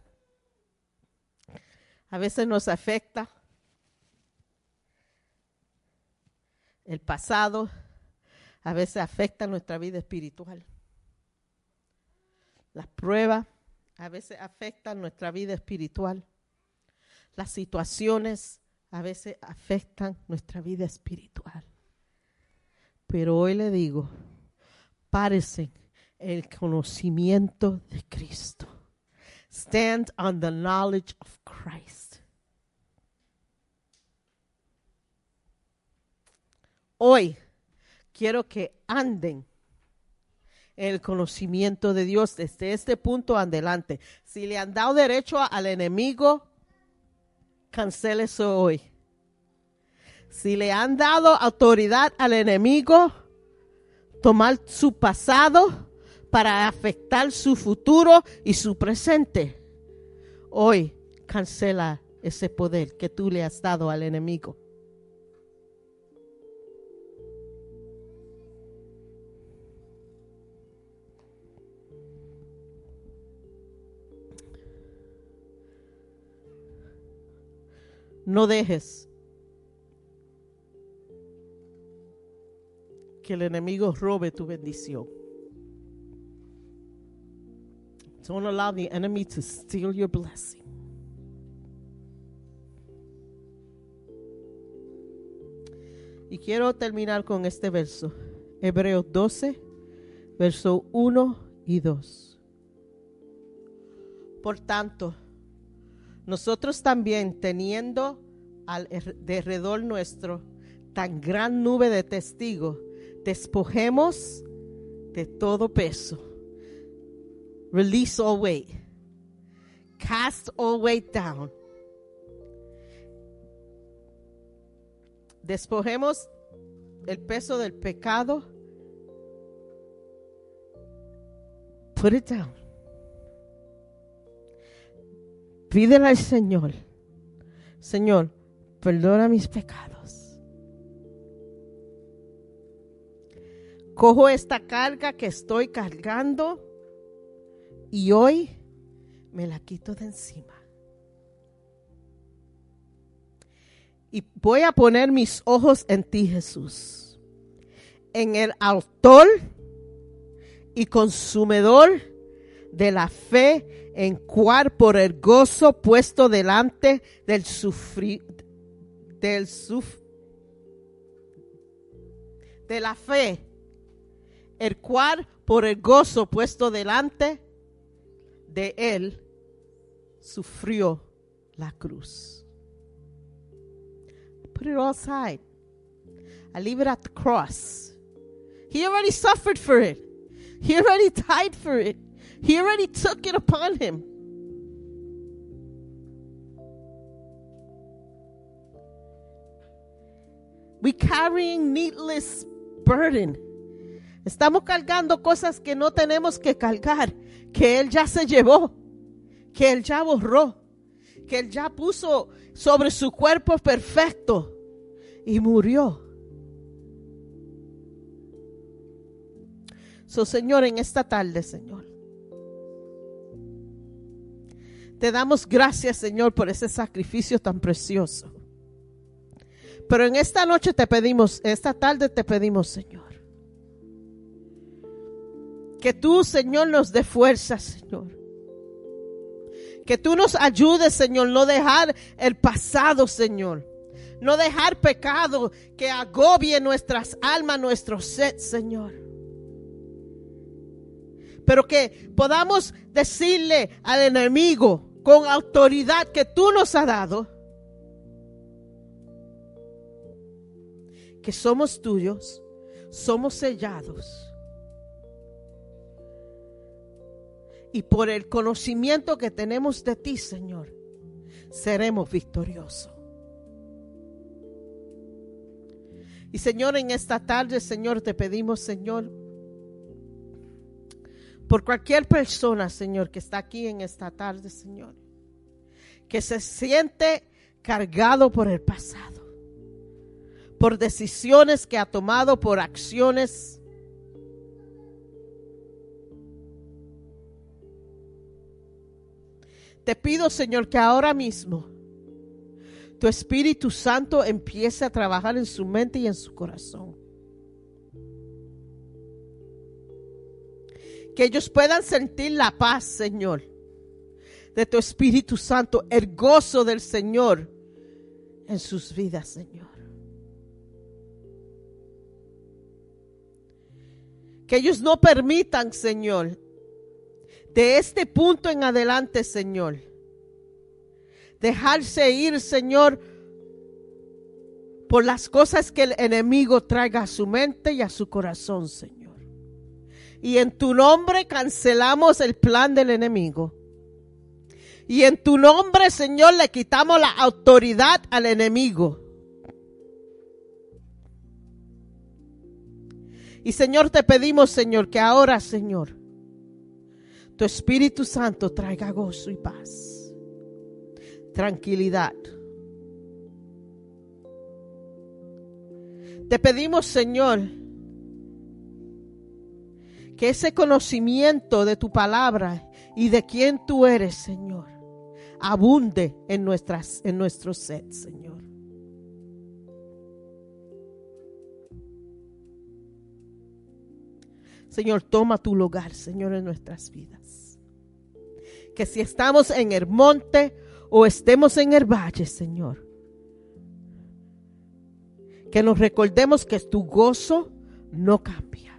a veces nos afecta. El pasado a veces afecta nuestra vida espiritual. Las pruebas a veces afectan nuestra vida espiritual. Las situaciones a veces afectan nuestra vida espiritual. Pero hoy le digo, párese el conocimiento de Cristo. Stand on the knowledge of Christ. Hoy quiero que anden en el conocimiento de Dios desde este punto adelante. Si le han dado derecho al enemigo, cancele eso hoy. Si le han dado autoridad al enemigo, tomar su pasado para afectar su futuro y su presente, hoy cancela ese poder que tú le has dado al enemigo. No dejes que el enemigo robe tu bendición. Don't allow the enemy to steal your blessing. Y quiero terminar con este verso. Hebreos 12, verso 1 y 2. Por tanto, nosotros también teniendo al derredor nuestro tan gran nube de testigos, despojemos de todo peso. Release all weight. Cast all weight down. Despojemos el peso del pecado. Put it down. Pídele al Señor, Señor, perdona mis pecados. Cojo esta carga que estoy cargando y hoy me la quito de encima. Y voy a poner mis ojos en ti, Jesús, en el autor y consumidor de la fe, en cual por el gozo puesto delante del sufrir, del suf, de la fe, el cual por el gozo puesto delante de él sufrió la cruz. Put it all aside. I leave it at the cross. He already suffered for it. He already died for it. He already took it upon him. We carrying needless burden. Estamos cargando cosas que no tenemos que cargar, que Él ya se llevó, que Él ya borró, que Él ya puso sobre su cuerpo perfecto y murió. So, Señor, en esta tarde, Señor, te damos gracias, Señor, por ese sacrificio tan precioso. Pero en esta noche te pedimos, esta tarde te pedimos, Señor, que tú, Señor, nos dé fuerza, Señor. Que tú nos ayudes, Señor, no dejar el pasado, Señor. No dejar pecado que agobie nuestras almas, nuestro ser, Señor. Pero que podamos decirle al enemigo con autoridad que tú nos has dado, que somos tuyos, somos sellados. Y por el conocimiento que tenemos de ti, Señor, seremos victoriosos. Y Señor, en esta tarde, Señor, te pedimos, Señor, por cualquier persona, Señor, que está aquí en esta tarde, Señor, que se siente cargado por el pasado, por decisiones que ha tomado, por acciones. Te pido, Señor, que ahora mismo tu Espíritu Santo empiece a trabajar en su mente y en su corazón. Que ellos puedan sentir la paz, Señor, de tu Espíritu Santo, el gozo del Señor en sus vidas, Señor. Que ellos no permitan, Señor, de este punto en adelante, Señor, dejarse ir, Señor, por las cosas que el enemigo traiga a su mente y a su corazón, Señor. Y en tu nombre cancelamos el plan del enemigo. Y en tu nombre, Señor, le quitamos la autoridad al enemigo. Y Señor, te pedimos, Señor, que ahora, Señor, tu Espíritu Santo traiga gozo y paz, tranquilidad. Te pedimos, Señor, que ese conocimiento de tu palabra y de quién tú eres, Señor, abunde en, nuestras, en nuestro set, Señor. Señor, toma tu lugar, Señor, en nuestras vidas. Que si estamos en el monte o estemos en el valle, Señor, que nos recordemos que tu gozo no cambia.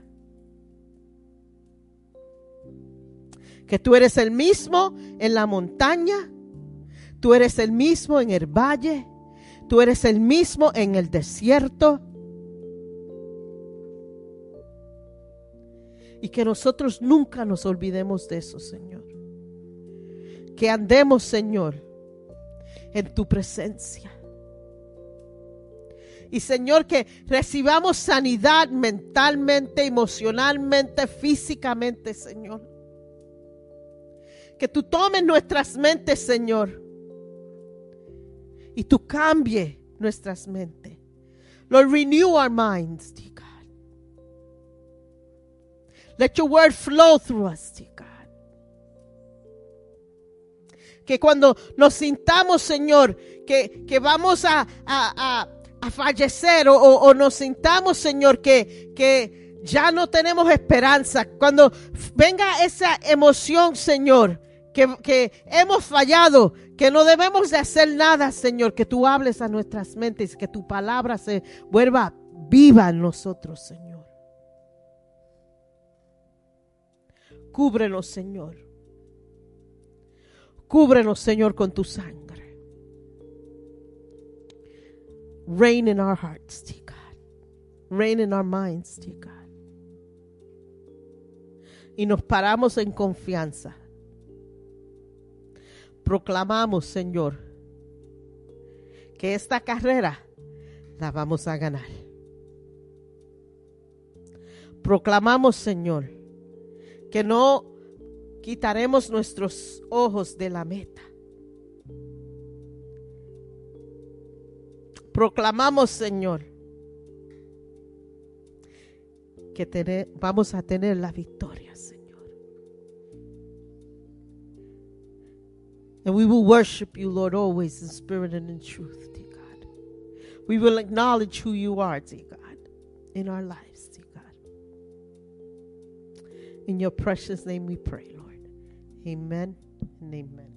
Que tú eres el mismo en la montaña, tú eres el mismo en el valle, tú eres el mismo en el desierto. Y que nosotros nunca nos olvidemos de eso, Señor. Que andemos, Señor, en tu presencia. Y Señor, que recibamos sanidad mentalmente, emocionalmente, físicamente, Señor. Que tú tomes nuestras mentes, Señor. Y tú cambie nuestras mentes. Lord, renew our minds, dear God. Let your word flow through us, dear God. Que cuando nos sintamos, Señor, que, que vamos a, a, a a fallecer o, o, o, nos sintamos, Señor, que, que ya no tenemos esperanza. Cuando venga esa emoción, Señor, que, hemos fallado, que no debemos de hacer nada, Señor, que tú hables a nuestras mentes, que tu palabra se vuelva viva en nosotros, Señor. Cúbrenos, Señor. Cúbrenos, Señor, con tu sangre. Reign in our hearts, dear God. Reign in our minds, dear God. Y nos paramos en confianza. Proclamamos, Señor, que esta carrera la vamos a ganar. Proclamamos, Señor, que no quitaremos nuestros ojos de la meta. Proclamamos, Señor, que vamos a tener la victoria, And we will worship you, Lord, always in spirit and in truth, dear God. We will acknowledge who you are, dear God, in our lives, dear God. In your precious name we pray, Lord. Amen and amen.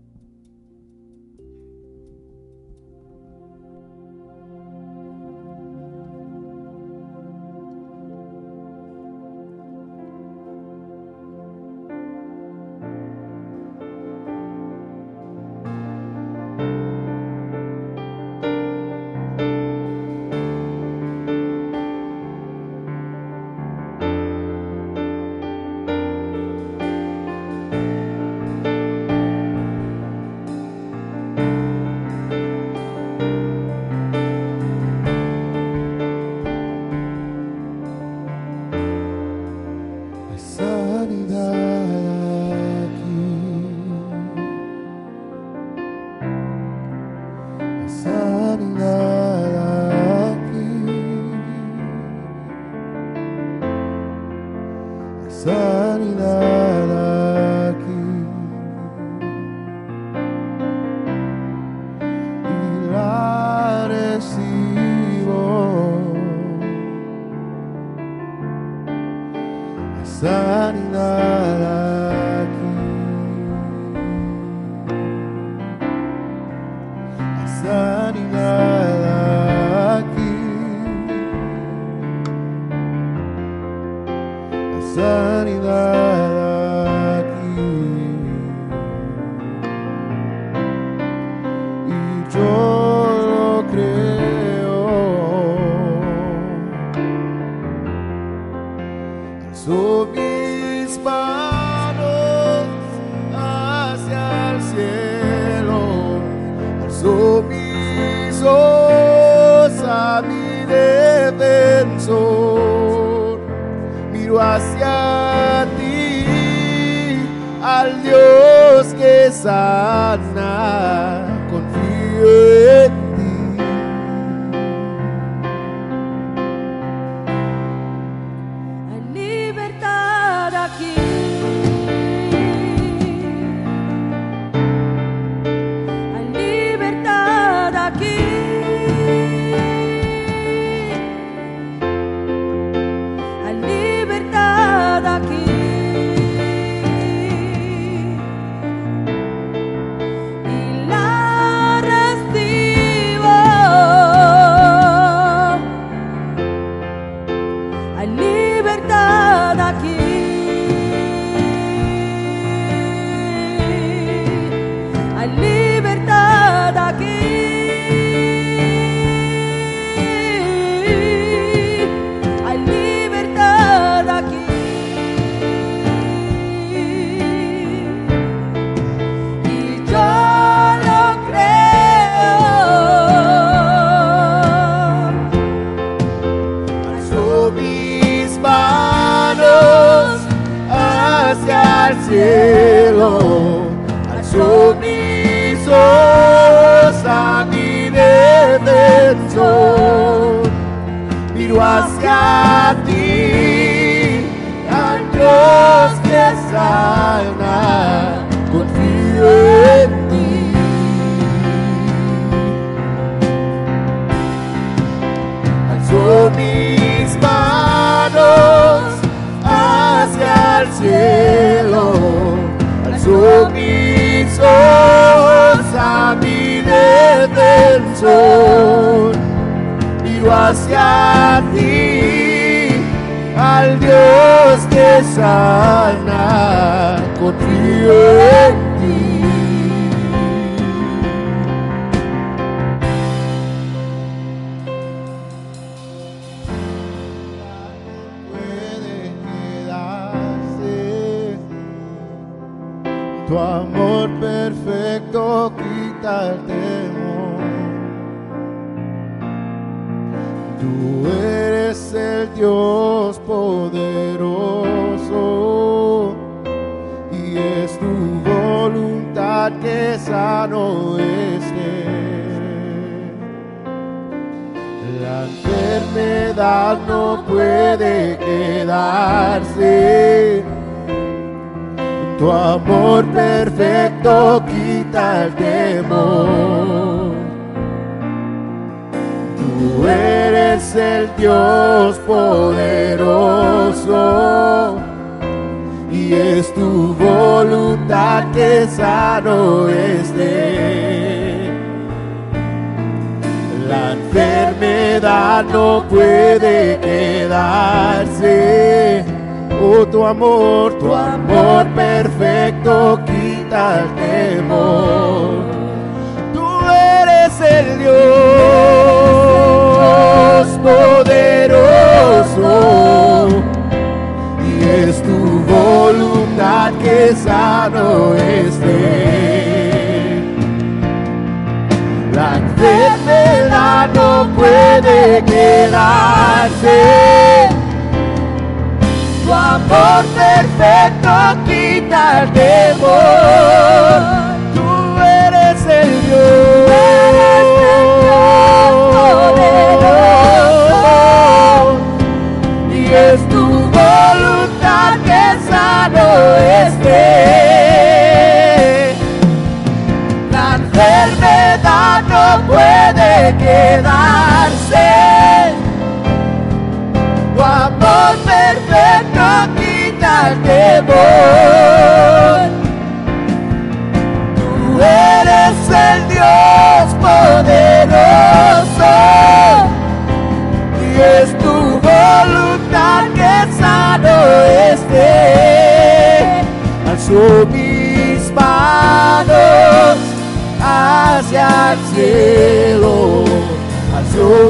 Hacia el cielo,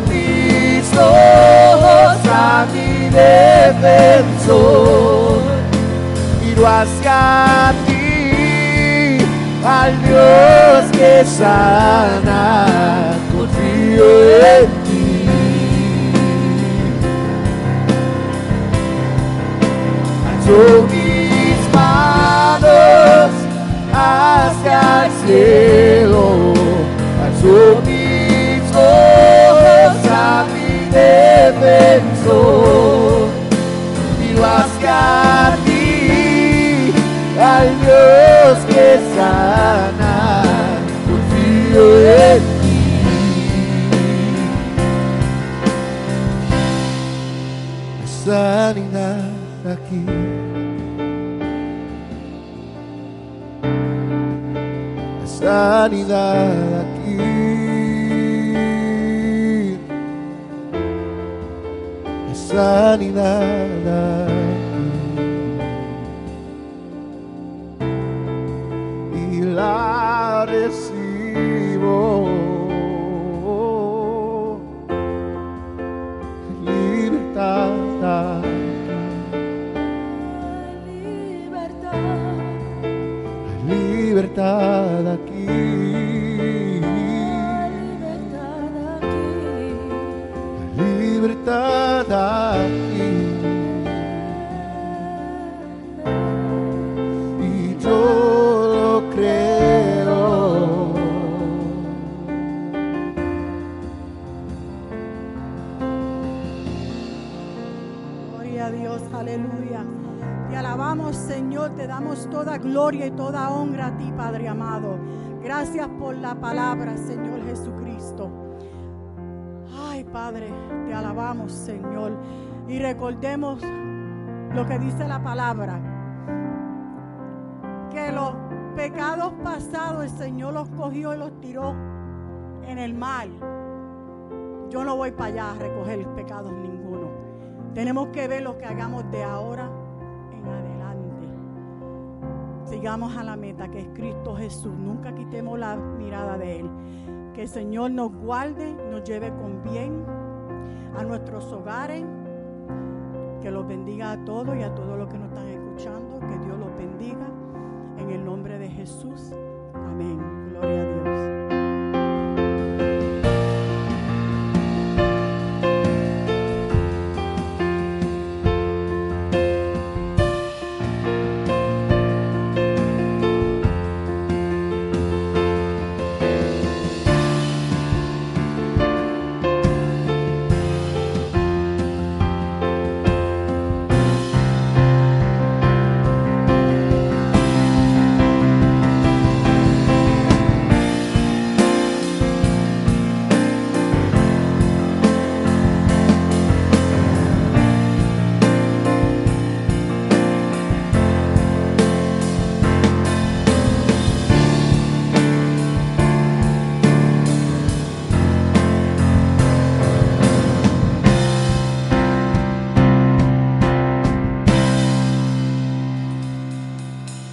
mis ojos a mi defensor, miro hacia ti, al Dios que sana, confío en ti. Alzo mis manos hacia el cielo, alzo mis ojos a mi defensor, miro hacia ti, al Dios que sana, confío en ti. Sanidad aquí. sanidad sanidad aquí. Y la recibo. Libertad aquí. Libertad toda gloria y toda honra a ti, Padre amado. Gracias por la palabra, Señor Jesucristo. Ay, Padre, te alabamos, Señor. Y recordemos lo que dice la palabra. Que los pecados pasados el Señor los cogió y los tiró en el mar. Yo no voy para allá a recoger pecados ninguno. Tenemos que ver lo que hagamos de ahora en adelante. Sigamos a la meta que es Cristo Jesús. Nunca quitemos la mirada de Él. Que el Señor nos guarde, nos lleve con bien a nuestros hogares. Que los bendiga a todos y a todos los que nos están escuchando. Que Dios los bendiga. En el nombre de Jesús. Amén. Gloria a Dios.